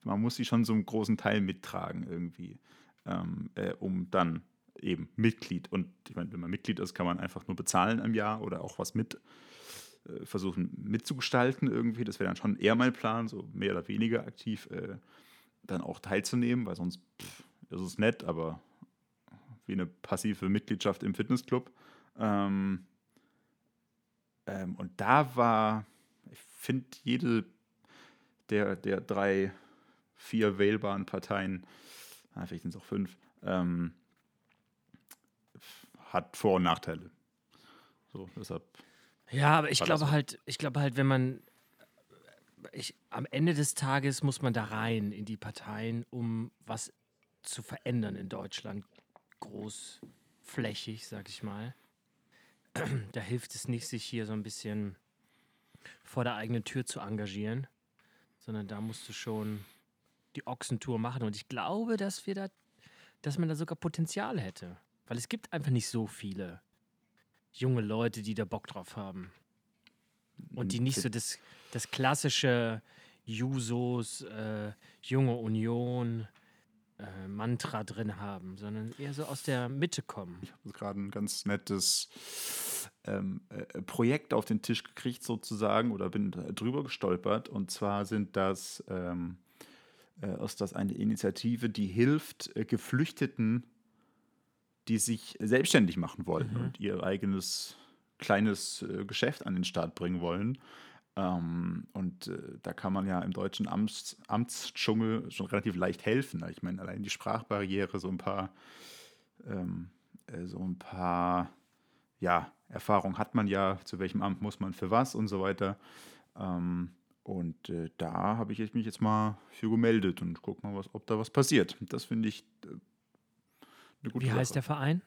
man muss sie schon so einen großen Teil mittragen irgendwie, ähm, äh, um dann eben Mitglied. Und ich meine, wenn man Mitglied ist, kann man einfach nur bezahlen im Jahr oder auch was mit äh, versuchen mitzugestalten irgendwie. Das wäre dann schon eher mein Plan, so mehr oder weniger aktiv äh, dann auch teilzunehmen, weil sonst pff, ist es nett, aber wie eine passive Mitgliedschaft im Fitnessclub. Ähm, ähm, und da war, ich finde, jede der, der drei, vier wählbaren Parteien, ah, vielleicht sind es auch fünf, ähm, hat Vor- und Nachteile. So, deshalb. Ja, aber ich glaube halt, ich glaube halt, wenn man ich, am Ende des Tages muss man da rein in die Parteien, um was zu verändern in Deutschland. Großflächig, sag ich mal. Da hilft es nicht, sich hier so ein bisschen vor der eigenen Tür zu engagieren, sondern da musst du schon die Ochsentour machen. Und ich glaube, dass wir da, dass man da sogar Potenzial hätte. Weil es gibt einfach nicht so viele junge Leute, die da Bock drauf haben. Und die nicht so das, das klassische Jusos, äh, junge Union, äh, Mantra drin haben, sondern eher so aus der Mitte kommen. Ich habe gerade ein ganz nettes ähm, äh, Projekt auf den Tisch gekriegt, sozusagen, oder bin drüber gestolpert. Und zwar sind das, ähm, äh, ist das eine Initiative, die hilft äh, Geflüchteten die sich selbstständig machen wollen mhm. und ihr eigenes kleines äh, Geschäft an den Start bringen wollen. Ähm, und äh, da kann man ja im deutschen Amts, Amtsdschungel schon relativ leicht helfen. Ich meine, allein die Sprachbarriere, so ein paar, ähm, äh, so ein paar, ja, Erfahrung hat man ja, zu welchem Amt muss man für was und so weiter. Ähm, und äh, da habe ich mich jetzt mal für gemeldet und guck mal, was, ob da was passiert. Das finde ich äh, eine gute Wie Sache. heißt der Verein?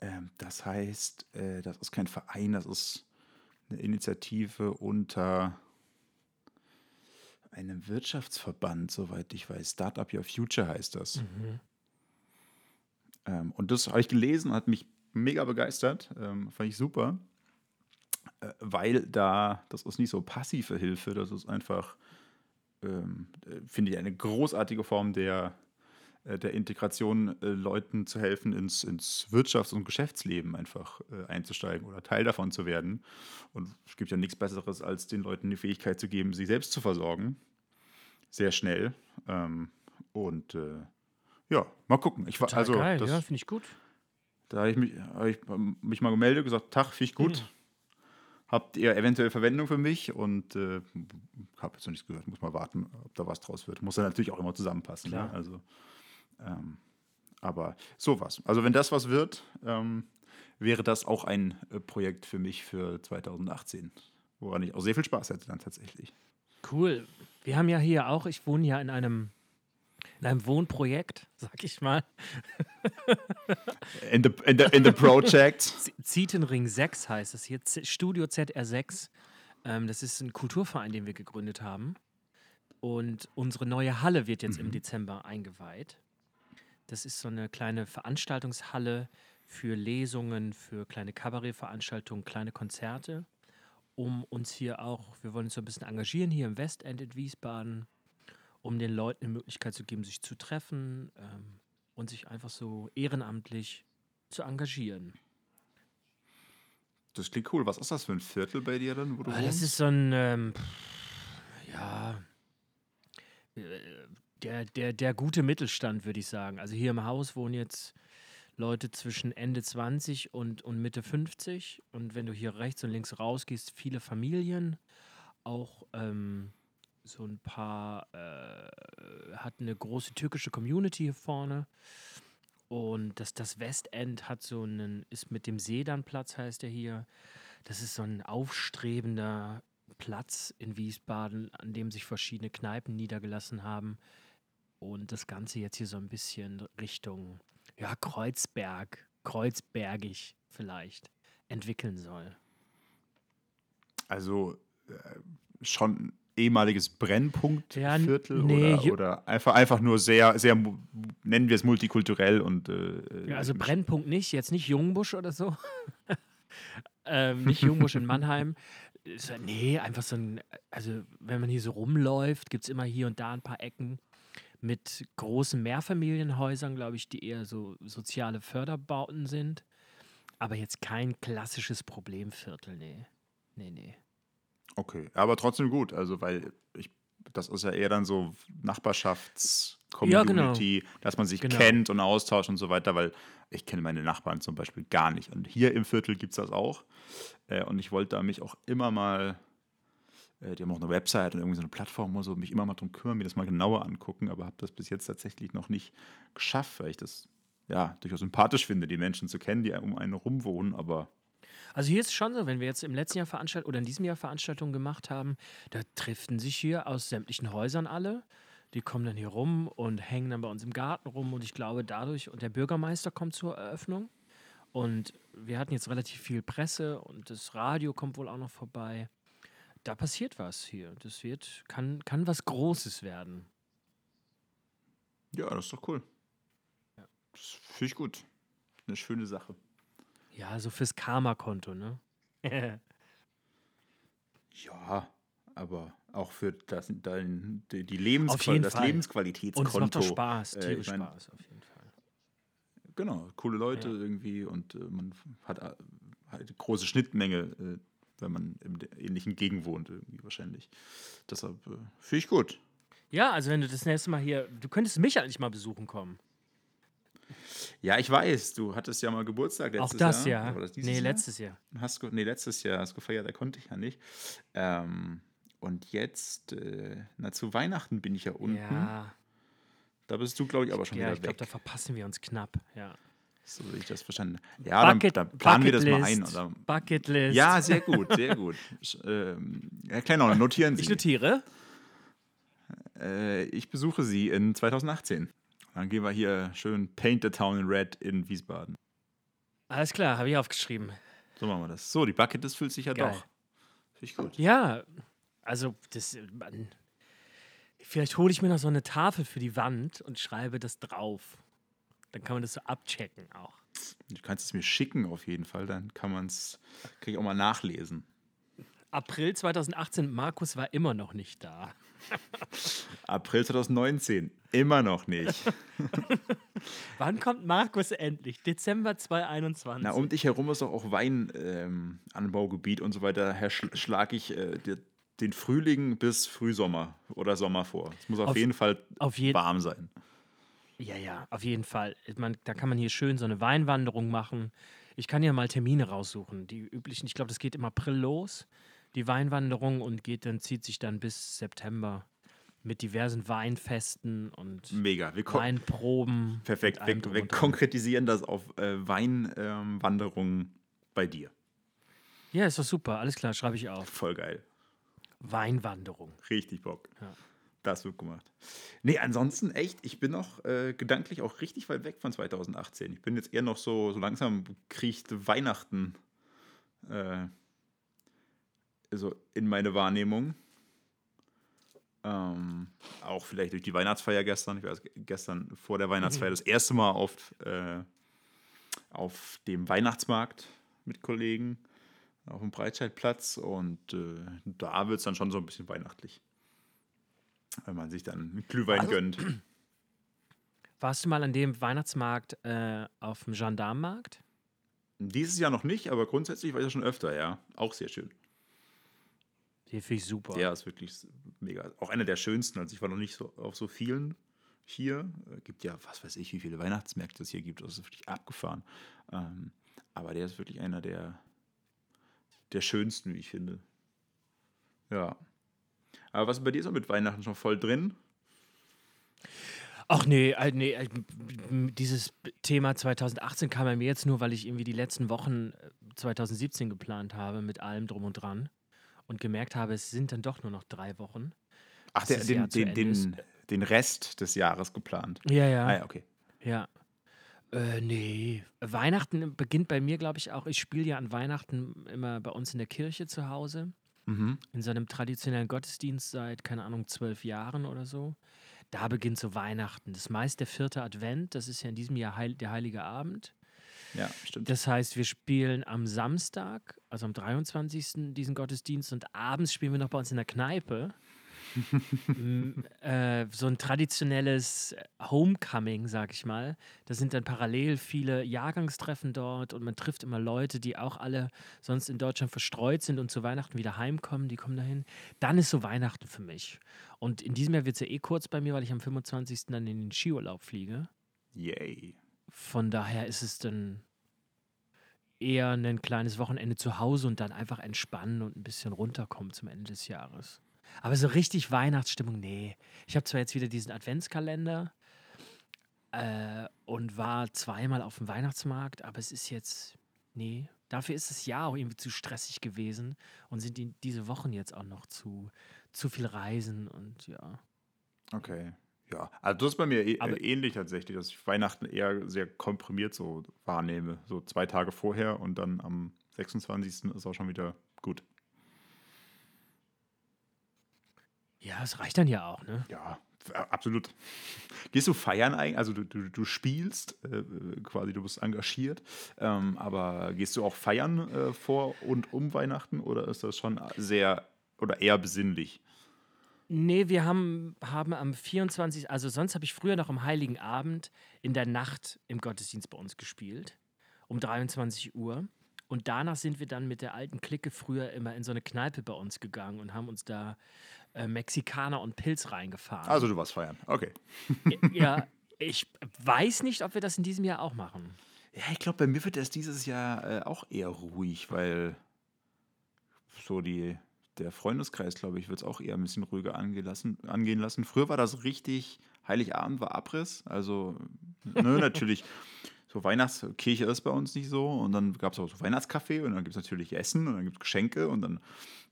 Ähm, das heißt, äh, das ist kein Verein, das ist eine Initiative unter einem Wirtschaftsverband, soweit ich weiß. Startup Your Future heißt das. Mhm. Ähm, und das habe ich gelesen, hat mich mega begeistert, ähm, fand ich super, äh, weil da, das ist nicht so passive Hilfe, das ist einfach, ähm, äh, finde ich, eine großartige Form der der Integration äh, Leuten zu helfen, ins, ins Wirtschafts- und Geschäftsleben einfach äh, einzusteigen oder Teil davon zu werden. Und es gibt ja nichts Besseres, als den Leuten die Fähigkeit zu geben, sich selbst zu versorgen. Sehr schnell. Ähm, und äh, ja, mal gucken. Ich war, also, geil, das, ja, finde ich gut. Da habe ich, mich, hab ich mich mal gemeldet, gesagt, Tag, finde ich gut. Mhm. Habt ihr eventuell Verwendung für mich? Und äh, habe jetzt noch nichts gehört, muss mal warten, ob da was draus wird. Muss dann natürlich auch immer zusammenpassen. Ja? Ne? Also ähm, aber sowas. Also wenn das was wird, ähm, wäre das auch ein äh, Projekt für mich für 2018, woran ich auch sehr viel Spaß hätte dann tatsächlich. Cool. Wir haben ja hier auch, ich wohne ja in einem, in einem Wohnprojekt, sag ich mal. In the, in the, in the project. Zietenring 6 heißt es hier, Studio ZR6. Ähm, das ist ein Kulturverein, den wir gegründet haben. Und unsere neue Halle wird jetzt mhm. im Dezember eingeweiht. Das ist so eine kleine Veranstaltungshalle für Lesungen, für kleine Kabarettveranstaltungen, kleine Konzerte, um uns hier auch, wir wollen uns so ein bisschen engagieren hier im Westend in Wiesbaden, um den Leuten eine Möglichkeit zu geben, sich zu treffen ähm, und sich einfach so ehrenamtlich zu engagieren. Das klingt cool. Was ist das für ein Viertel bei dir dann, wo du Ah, das wohnst? ist so ein, ähm, ja, äh, der, der, der gute Mittelstand, würde ich sagen. Also hier im Haus wohnen jetzt Leute zwischen Ende 20 und, und Mitte 50. Und wenn du hier rechts und links rausgehst, viele Familien. Auch ähm, so ein paar, äh, hat eine große türkische Community hier vorne. Und das, das Westend hat so einen, ist mit dem Sedanplatz, heißt er hier. Das ist so ein aufstrebender Platz in Wiesbaden, an dem sich verschiedene Kneipen niedergelassen haben. Und das Ganze jetzt hier so ein bisschen Richtung, ja, Kreuzberg, kreuzbergig vielleicht entwickeln soll. Also äh, schon ehemaliges Brennpunktviertel Ja, nee, oder, oder einfach, einfach nur sehr, sehr, nennen wir es multikulturell und äh, Ja, also äh, Brennpunkt nicht, jetzt nicht Jungbusch oder so. ähm, nicht Jungbusch in Mannheim. Nee, einfach so ein, also wenn man hier so rumläuft, gibt es immer hier und da ein paar Ecken mit großen Mehrfamilienhäusern, glaube ich, die eher so soziale Förderbauten sind. Aber jetzt kein klassisches Problemviertel, nee. Nee, nee. Okay, aber trotzdem gut, also weil ich, das ist ja eher dann so Ja, genau. Nachbarschafts-Community, dass man sich Genau. kennt und austauscht und so weiter, weil ich kenne meine Nachbarn zum Beispiel gar nicht. Und hier im Viertel gibt es das auch. Äh, und ich wollte da mich auch immer mal, die haben auch eine Website und irgendwie so eine Plattform oder so, mich immer mal drum kümmern, mir das mal genauer angucken, aber habe das bis jetzt tatsächlich noch nicht geschafft, weil ich das ja durchaus sympathisch finde, die Menschen zu kennen, die um einen rum wohnen, aber Also hier ist es schon so, wenn wir jetzt im letzten Jahr Veranstaltungen oder in diesem Jahr Veranstaltungen gemacht haben, da treffen sich hier aus sämtlichen Häusern alle. Die kommen dann hier rum und hängen dann bei uns im Garten rum und ich glaube dadurch, und der Bürgermeister kommt zur Eröffnung. Und wir hatten jetzt relativ viel Presse und das Radio kommt wohl auch noch vorbei. Da passiert was hier. Das wird, kann, kann was Großes werden. ja, das ist doch cool. Das finde ich gut. Eine schöne Sache. Ja, so fürs Karma-Konto, ne? Ja, aber auch für das, dein, die, die Lebensqual das Fall. Lebensqualitätskonto. Und es macht doch Spaß, Äh, tierisch ich mein- Spaß auf jeden Fall. Genau, coole Leute Ja. irgendwie und äh, man hat äh, halt große Schnittmenge, äh, wenn man im ähnlichen Gegend wohnt, irgendwie wahrscheinlich. Deshalb äh, finde ich gut. Ja, also wenn du das nächste Mal hier, du könntest mich eigentlich mal besuchen kommen. Ja, ich weiß, du hattest ja mal Geburtstag letztes Auch das Jahr. Jahr. Das nee, Jahr? letztes Jahr. Hast nee, letztes Jahr hast du gefeiert, da konnte ich ja nicht. Ähm, und jetzt, äh, na, zu Weihnachten bin ich ja unten. Ja, Da bist du, glaube ich, aber schon ja wieder ich glaube, weg. da verpassen wir uns knapp. Ja. So wie ich das verstanden Ja, dann, Bucket- dann planen wir das mal ein. Bucketlist. Oder? Bucketlist. Ja, sehr gut, sehr gut. Ähm, Herr Kleinauer, notieren Sie. Ich notiere. äh, ich besuche Sie in 2018. Dann gehen wir hier schön Paint the Town in Red in Wiesbaden. Alles klar, habe ich aufgeschrieben. So machen wir das. So, die Bucketlist füllt sich ja Geil. doch. Finde ich gut. Ja, also das. Mann. Vielleicht hole ich mir noch so eine Tafel für die Wand und schreibe das drauf. Dann kann man das so abchecken auch. Du kannst es mir schicken auf jeden Fall, dann kann man es, kann ich auch mal nachlesen. April 2018, Markus war immer noch nicht da. April 2019, immer noch nicht. Wann kommt Markus endlich? Dezember 2021. Na, um dich herum ist doch auch Weinanbaugebiet und so weiter. Her schl schlage ich äh, den Frühling bis Frühsommer oder Sommer vor. Es muss auf, Auf- jeden Fall auf jeden warm sein. Ja, ja, auf jeden Fall. Man, da kann man hier schön so eine Weinwanderung machen. Ich kann ja mal Termine raussuchen. Die üblichen, ich glaube, das geht im April los, die Weinwanderung, und geht dann, zieht sich dann bis September mit diversen Weinfesten und Mega. Wir, Weinproben. perfekt. Wir, wir konkretisieren das auf äh, Weinwanderungen bei dir. Ja, ist doch super. Alles klar, schreibe ich auf. Voll geil. Weinwanderung. Richtig Bock. Ja. Das wird gemacht. Nee, ansonsten echt, ich bin noch äh, gedanklich auch richtig weit weg von 2018. Ich bin jetzt eher noch so, so langsam kriecht Weihnachten äh, so in meine Wahrnehmung. Ähm, auch vielleicht durch die Weihnachtsfeier gestern. Ich war gestern vor der Weihnachtsfeier das erste Mal auf, äh, auf dem Weihnachtsmarkt mit Kollegen auf dem Breitscheidplatz und äh, da wird es dann schon so ein bisschen weihnachtlich. Wenn man sich dann einen Glühwein Also- gönnt. Warst du mal an dem Weihnachtsmarkt äh, auf dem Gendarmenmarkt? Dieses Jahr noch nicht, aber grundsätzlich war ich ja schon öfter, ja. Auch sehr schön. Die finde ich super. Der ist wirklich mega. Auch einer der schönsten. Also ich war noch nicht so auf so vielen hier. Äh, gibt ja, was weiß ich, wie viele Weihnachtsmärkte es hier gibt. Das ist wirklich abgefahren. Ähm, aber der ist wirklich einer der, der schönsten, wie ich finde. Ja. Aber was ist bei dir so mit Weihnachten schon voll drin? Ach nee, äh, nee, äh, dieses Thema 2018 kam bei mir jetzt nur, weil ich irgendwie die letzten Wochen 2017 geplant habe mit allem drum und dran und gemerkt habe, es sind dann doch nur noch drei Wochen. Ach, der, den, den, den, den, Rest des Jahres geplant. Ja, ja. Ah, ja, okay. Ja. Äh, nee. Weihnachten beginnt bei mir, glaube ich, auch. Ich spiele ja an Weihnachten immer bei uns in der Kirche zu Hause. Mhm. In so einem traditionellen Gottesdienst seit, keine Ahnung, zwölf Jahren oder so. Da beginnt so Weihnachten. Das ist meist der vierte Advent. Das ist ja in diesem Jahr Heil der Heilige Abend. Ja, stimmt. Das heißt, wir spielen am Samstag, also am 23. diesen Gottesdienst und abends spielen wir noch bei uns in der Kneipe. Äh, so ein traditionelles Homecoming, sag ich mal. Da sind dann parallel viele Jahrgangstreffen dort und man trifft immer Leute, die auch alle sonst in Deutschland verstreut sind und zu Weihnachten wieder heimkommen, die kommen dahin. Dann ist so Weihnachten für mich. Und in diesem Jahr wird es ja eh kurz bei mir, weil ich am 25. dann in den Skiurlaub fliege. Yay. Von daher ist es dann eher ein kleines Wochenende zu Hause und dann einfach entspannen und ein bisschen runterkommen zum Ende des Jahres. Aber so richtig Weihnachtsstimmung, nee. Ich habe zwar jetzt wieder diesen Adventskalender äh, und war zweimal auf dem Weihnachtsmarkt, aber es ist jetzt, nee, dafür ist das Jahr auch irgendwie zu stressig gewesen und sind die, diese Wochen jetzt auch noch zu, zu viel Reisen und ja. Okay. Ja, also das ist bei mir e Aber ähnlich tatsächlich, dass ich Weihnachten eher sehr komprimiert so wahrnehme. So zwei Tage vorher und dann am 26. ist auch schon wieder gut. Ja, es reicht dann ja auch, ne? Ja, absolut. Gehst du feiern eigentlich? Also du, du, du spielst, äh, quasi, du bist engagiert, ähm, aber gehst du auch feiern äh, vor und um Weihnachten oder ist das schon sehr oder eher besinnlich? Nee, wir haben, haben am 24., also sonst habe ich früher noch am Heiligen Abend in der Nacht im Gottesdienst bei uns gespielt, um 23 Uhr. Und danach sind wir dann mit der alten Clique früher immer in so eine Kneipe bei uns gegangen und haben uns da äh, Mexikaner und Pilz reingefahren. Also du warst feiern, okay. ja, ich weiß nicht, ob wir das in diesem Jahr auch machen. Ja, ich glaube, bei mir wird das dieses Jahr äh, auch eher ruhig, weil so die der Freundeskreis, glaube ich, wird es auch eher ein bisschen ruhiger angelassen, angehen lassen. Früher war das richtig, Heiligabend war Abriss. Also, ne, natürlich, so Weihnachtskirche ist bei uns nicht so. Und dann gab es auch so Weihnachtskaffee und dann gibt es natürlich Essen und dann gibt es Geschenke. Und dann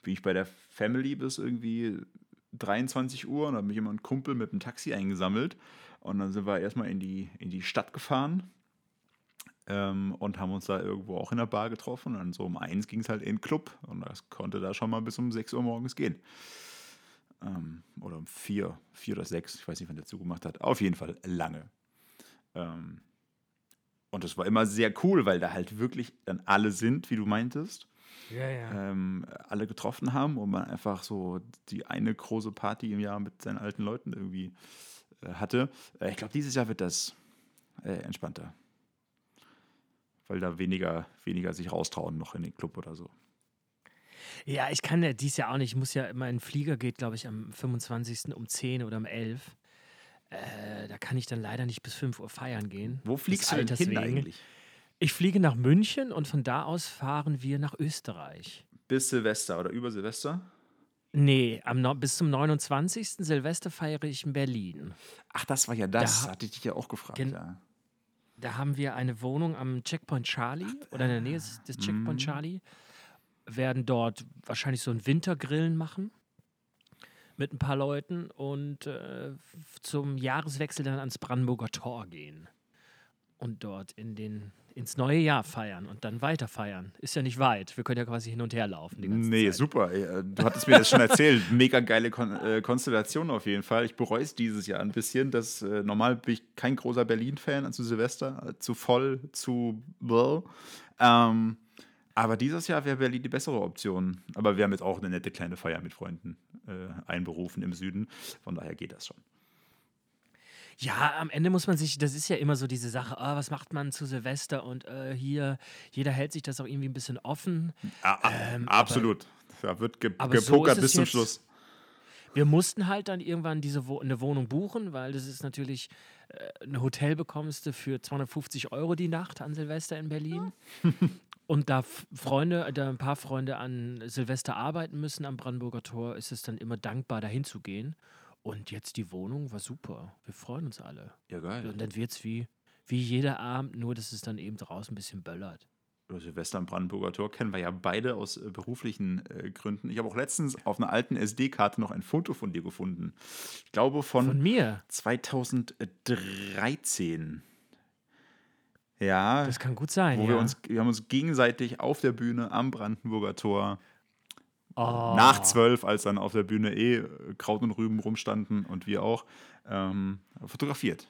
bin ich bei der Family bis irgendwie 23 Uhr und habe mich immer ein Kumpel mit einem Taxi eingesammelt. Und dann sind wir erstmal in die, in die Stadt gefahren ähm, und haben uns da irgendwo auch in der Bar getroffen. Und dann so um eins ging es halt in den Club und das konnte da schon mal bis um 6 Uhr morgens gehen. Ähm, oder um vier, vier oder sechs, ich weiß nicht, wann der zugemacht hat. Auf jeden Fall lange. Ähm, und das war immer sehr cool, weil da halt wirklich dann alle sind, wie du meintest. Ja, ja. Ähm, alle getroffen haben und man einfach so die eine große Party im Jahr mit seinen alten Leuten irgendwie äh, hatte. Äh, ich glaube, dieses Jahr wird das äh, entspannter weil da weniger, weniger sich raustrauen noch in den Club oder so. Ja, ich kann ja dies Jahr auch nicht. Ich muss ja, mein Flieger geht, glaube ich, am 25. um 10 oder um 11. Äh, da kann ich dann leider nicht bis 5 Uhr feiern gehen. Wo fliegst du denn hin eigentlich? Ich fliege nach München und von da aus fahren wir nach Österreich. Bis Silvester oder über Silvester? Nee, am, bis zum 29. Silvester feiere ich in Berlin. Ach, das war ja das. Da, hatte ich dich ja auch gefragt. Ja. Da haben wir eine Wohnung am Checkpoint Charlie oder in der Nähe des, des Checkpoint mhm. Charlie. Werden dort wahrscheinlich so ein Wintergrillen machen mit ein paar Leuten und äh, zum Jahreswechsel dann ans Brandenburger Tor gehen und dort in den ins neue Jahr feiern und dann weiter feiern. Ist ja nicht weit. Wir können ja quasi hin und her laufen. Die ganze nee, Zeit. super. Du hattest mir das schon erzählt. Mega geile Kon äh, Konstellation auf jeden Fall. Ich bereue es dieses Jahr ein bisschen. Das, äh, normal bin ich kein großer Berlin-Fan zu Silvester. Äh, zu voll, zu. Ähm, aber dieses Jahr wäre Berlin die bessere Option. Aber wir haben jetzt auch eine nette kleine Feier mit Freunden einberufen im Süden. Von daher geht das schon. Ja, am Ende muss man sich, das ist ja immer so diese Sache, ah, was macht man zu Silvester und äh, hier, jeder hält sich das auch irgendwie ein bisschen offen. Ah, Ähm, absolut. da wird ge aber so gepokert es bis zum jetzt- Schluss. Wir mussten halt dann irgendwann diese Wo eine Wohnung buchen, weil das ist natürlich, äh, ein Hotel bekommst du für 250 Euro die Nacht an Silvester in Berlin. Und da Freunde, da ein paar Freunde an Silvester arbeiten müssen am Brandenburger Tor, ist es dann immer dankbar, dahin zu gehen. Und jetzt die Wohnung war super. Wir freuen uns alle. Ja, geil. Und dann wird es wie, wie jeder Abend, nur dass es dann eben draußen ein bisschen böllert. Silvester am Brandenburger Tor kennen wir ja beide aus äh, beruflichen äh, Gründen. Ich habe auch letztens auf einer alten SD-Karte noch ein Foto von dir gefunden. Ich glaube von, Von mir. 2013. Ja, Das kann gut sein. wo ja. wir uns, wir haben uns gegenseitig auf der Bühne am Brandenburger Tor oh. nach zwölf, als dann auf der Bühne eh äh, Kraut und Rüben rumstanden und wir auch, ähm, fotografiert.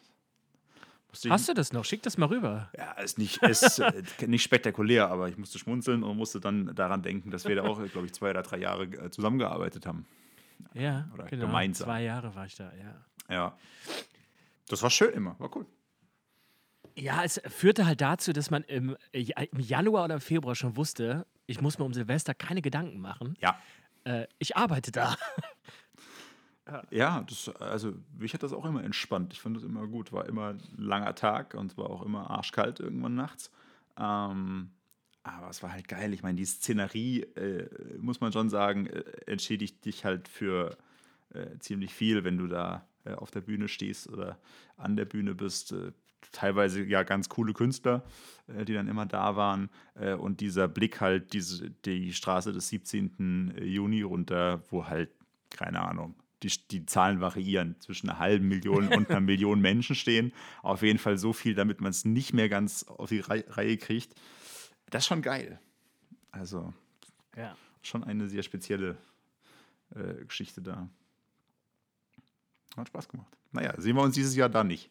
Musste ich- Hast du das noch? Schick das mal rüber. Ja, ist nicht, ist äh, nicht spektakulär, aber ich musste schmunzeln und musste dann daran denken, dass wir da auch, glaube ich, zwei oder drei Jahre äh, zusammengearbeitet haben. Ja, Oder genau. gemeinsam. Zwei Jahre war ich da, ja. Ja. Das war schön immer, war cool. Ja, es führte halt dazu, dass man im, äh, im Januar oder im Februar schon wusste, ich muss mir um Silvester keine Gedanken machen. Ja. Äh, ich arbeite da. Ja, das, also mich hat das auch immer entspannt. Ich fand das immer gut. War immer ein langer Tag und es war auch immer arschkalt irgendwann nachts. Ähm, aber es war halt geil. Ich meine, die Szenerie, äh, muss man schon sagen, äh, entschädigt dich halt für äh, ziemlich viel, wenn du da äh, auf der Bühne stehst oder an der Bühne bist. Äh, teilweise ja ganz coole Künstler, äh, die dann immer da waren. Äh, und dieser Blick halt, diese, die Straße des 17. Juni runter, wo halt, keine Ahnung, die, die Zahlen variieren, zwischen einer halben Million und einer Million Menschen stehen. Auf jeden Fall so viel, damit man es nicht mehr ganz auf die Rei- Reihe kriegt. Das ist schon geil. Also Ja. schon eine sehr spezielle äh, Geschichte da. Hat Spaß gemacht. Naja, sehen wir uns dieses Jahr da nicht.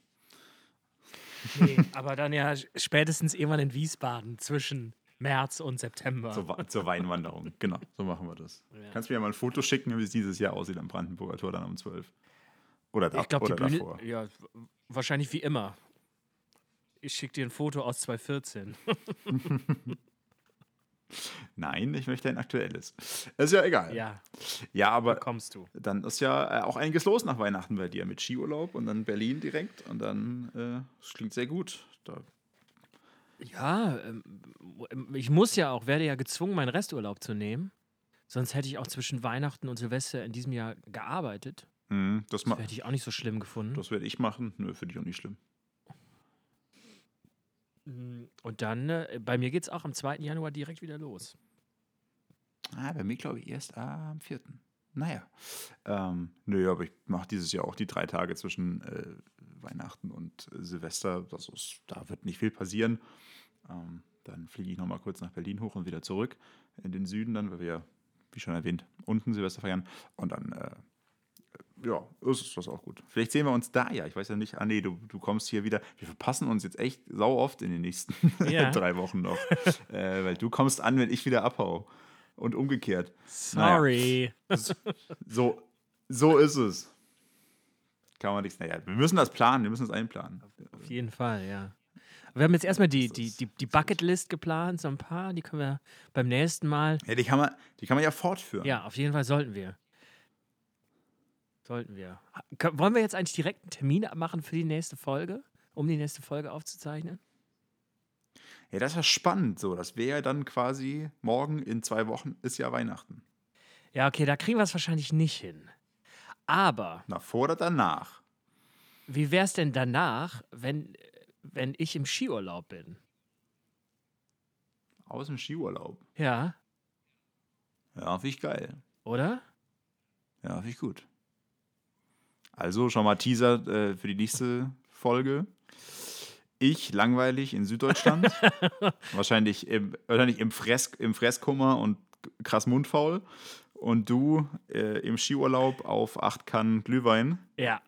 Nee, aber dann ja spätestens irgendwann in Wiesbaden zwischen März und September. Zur, zur Weinwanderung. Genau, so machen wir das. Ja. Kannst du mir ja mal ein Foto schicken, wie es dieses Jahr aussieht am Brandenburger Tor dann um 12. Oder, da, ich glaube, die oder Bühne, davor. ja, wahrscheinlich wie immer. Ich schicke dir ein Foto aus 2014. Nein, ich möchte ein aktuelles. Ist ja egal. Ja, Ja, aber bekommst du. dann ist ja äh, auch einiges los nach Weihnachten bei dir mit Skiurlaub und dann Berlin direkt und dann, äh, das klingt sehr gut. Da, Ja, ähm, ich muss ja auch, werde ja gezwungen, meinen Resturlaub zu nehmen. Sonst hätte ich auch zwischen Weihnachten und Silvester in diesem Jahr gearbeitet. Mhm, das Das hätte ich auch nicht so schlimm gefunden. das werde ich machen. Nö, finde ich auch nicht schlimm. Mm, Und dann, äh, bei mir geht es auch am 2. Januar direkt wieder los. Ah, bei mir glaube ich erst am 4. Naja. Ähm, nö, aber ich mache dieses Jahr auch die drei Tage zwischen äh, Weihnachten und äh, Silvester. Das ist, da wird nicht viel passieren. Ähm, dann fliege ich nochmal kurz nach Berlin hoch und wieder zurück in den Süden dann, weil wir, wie schon erwähnt, unten Silvester feiern. Und dann, äh, ja, ist das auch gut. Vielleicht sehen wir uns da ja. Ich weiß ja nicht, ah nee, du, du kommst hier wieder. Wir verpassen uns jetzt echt sau oft in den nächsten Ja. drei Wochen noch. äh, weil du kommst an, wenn ich wieder abhau. Und umgekehrt. Sorry. So, so ist es. Kann man nichts. Naja, wir müssen das planen, wir müssen das einplanen. Auf jeden Fall, ja. Wir haben jetzt erstmal die, die, die, die Bucketlist geplant, so ein paar, die können wir beim nächsten Mal. Ja, die kann man, die kann man ja fortführen. Ja, auf jeden Fall sollten wir. Sollten wir. Wollen wir jetzt eigentlich direkt einen Termin abmachen für die nächste Folge, um die nächste Folge aufzuzeichnen? ja das ist ja spannend. So, das wäre ja dann quasi morgen in zwei Wochen ist ja Weihnachten. Ja, okay, da kriegen wir es wahrscheinlich nicht hin. Aber Na, vor oder danach? wie wäre es denn danach, wenn, wenn ich im Skiurlaub bin? Aus dem Skiurlaub. Ja, Ja, finde ich geil. oder? Ja, finde ich gut. Also schon mal Teaser äh, für die nächste Folge. Ich langweilig in Süddeutschland. wahrscheinlich im, wahrscheinlich im, Fress, im Fresskummer und krass mundfaul. Und du äh, im Skiurlaub auf 8 Kannen Glühwein. Ja.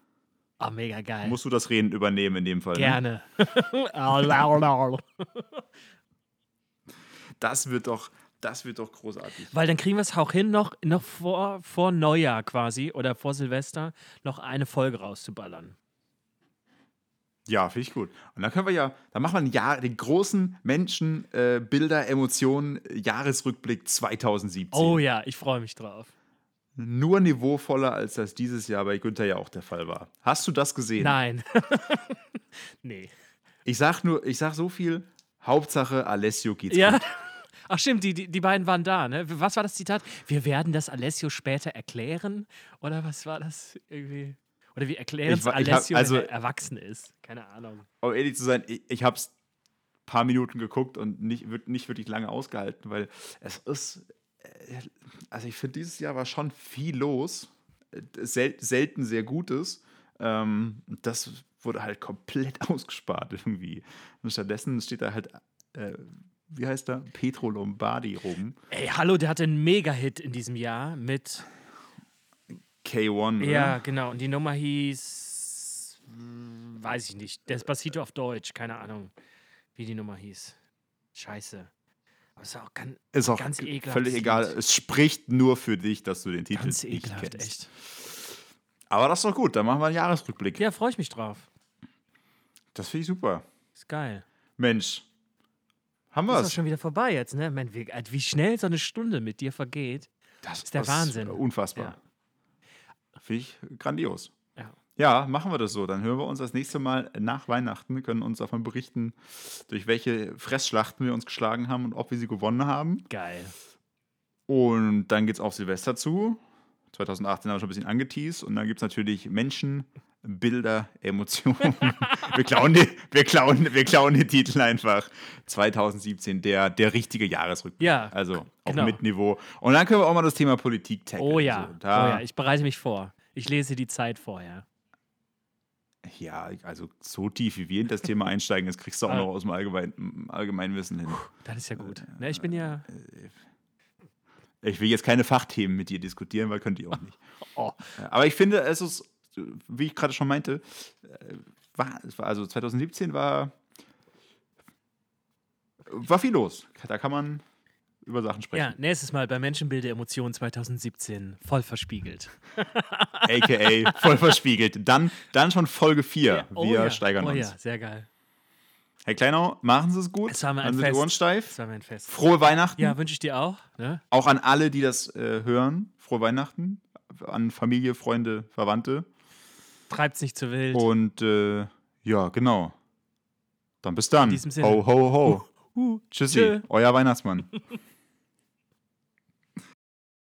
Ah, mega geil. Musst du das Reden übernehmen in dem Fall. Ne? Gerne. Lau. Das wird doch, das wird doch großartig. Weil dann kriegen wir es auch hin, noch, noch vor, vor Neujahr quasi oder vor Silvester noch eine Folge rauszuballern. Ja, finde ich gut. Und dann können wir ja, dann machen wir ein Jahr, den großen Menschen, äh, Bilder, Emotionen, Jahresrückblick 2017. Oh ja, ich freue mich drauf. Nur niveauvoller, als das dieses Jahr bei Günther ja auch der Fall war. Hast du das gesehen? Nein. nee. Ich sag nur, ich sag so viel, Hauptsache Alessio geht's Ja. gut. Ach stimmt, die, die, die beiden waren da, ne? Was war das Zitat? Wir werden das Alessio später erklären? Oder was war das irgendwie? Oder wir erklären es ich hab- Alessio, also- wenn er erwachsen ist. Keine Ahnung. Um ehrlich zu sein, ich, ich hab's ein paar Minuten geguckt und nicht, wir- nicht wirklich lange ausgehalten, weil es ist, äh, also ich finde, dieses Jahr war schon viel los, äh, sel selten sehr Gutes. Ähm, das wurde halt komplett ausgespart irgendwie. Und stattdessen steht da halt, äh, wie heißt er? Petro Lombardi rum. Ey, hallo, der hatte einen Mega-Hit in diesem Jahr mit. K1. oder? Ja, genau. Und die Nummer hieß. hm, Weiß ich nicht. Despacito auf Deutsch. Keine Ahnung, wie die Nummer hieß. Scheiße. Aber es ist auch ganz, Ist auch ganz ekelhaft. völlig egal. Es spricht nur für dich, dass du den Titel Ganz nicht ekelhaft, kennst. echt. Aber das ist doch gut, dann machen wir einen Jahresrückblick. Ja, freue ich mich drauf. Das finde ich super. Ist geil. Mensch, haben Ist wir es? schon wieder vorbei jetzt, ne? Mann, wie, äh, wie schnell so eine Stunde mit dir vergeht. Das ist der Wahnsinn. Unfassbar. Finde ich grandios. Ja. Ja, machen wir das so. Dann hören wir uns das nächste Mal nach Weihnachten, können uns davon berichten, durch welche Fressschlachten wir uns geschlagen haben und ob wir sie gewonnen haben. Geil. Und dann geht es auf Silvester zu. 2018 haben wir schon ein bisschen angeteased. Und dann gibt es natürlich Menschen, Bilder, Emotionen. wir, klauen die, wir, klauen, wir klauen den Titel einfach. 2017, der, der richtige Jahresrückblick. Ja, Also auch genau. mit Niveau. Und dann können wir auch mal das Thema Politik tackeln. Oh ja. So, da, oh ja, ich bereite mich vor. Ich lese die Zeit vorher. ja, also so tief wie wir in das Thema einsteigen, das kriegst du auch Ah. noch aus dem Allgemein, Allgemeinwissen hin. Das ist ja gut. Ne, ich bin ja. Ich will jetzt keine Fachthemen mit dir diskutieren, weil könnt ihr auch nicht. Oh. Aber ich finde, es ist, wie ich gerade schon meinte, äh, war, es also 2017 war, war viel los. Da kann man über Sachen Ja, sprechen. nächstes Mal bei Menschenbilder Emotionen 2017 voll verspiegelt. AKA voll verspiegelt. Dann, dann schon Folge 4. oh Wir ja. steigern oh uns. ja, sehr geil. Herr Kleinau, machen Sie es gut. Es war mir ein Fest. Ohren steif. Das war mein Fest. Frohe Weihnachten. Ja, wünsche ich dir auch. Ne? Auch an alle, die das äh, hören. Frohe Weihnachten. An Familie, Freunde, Verwandte. Treibt's nicht zu wild. Und äh, ja, genau. Dann bis dann. In diesem Sinne. Ho, ho, ho. Uh, Tschüssi, tschö. euer Weihnachtsmann.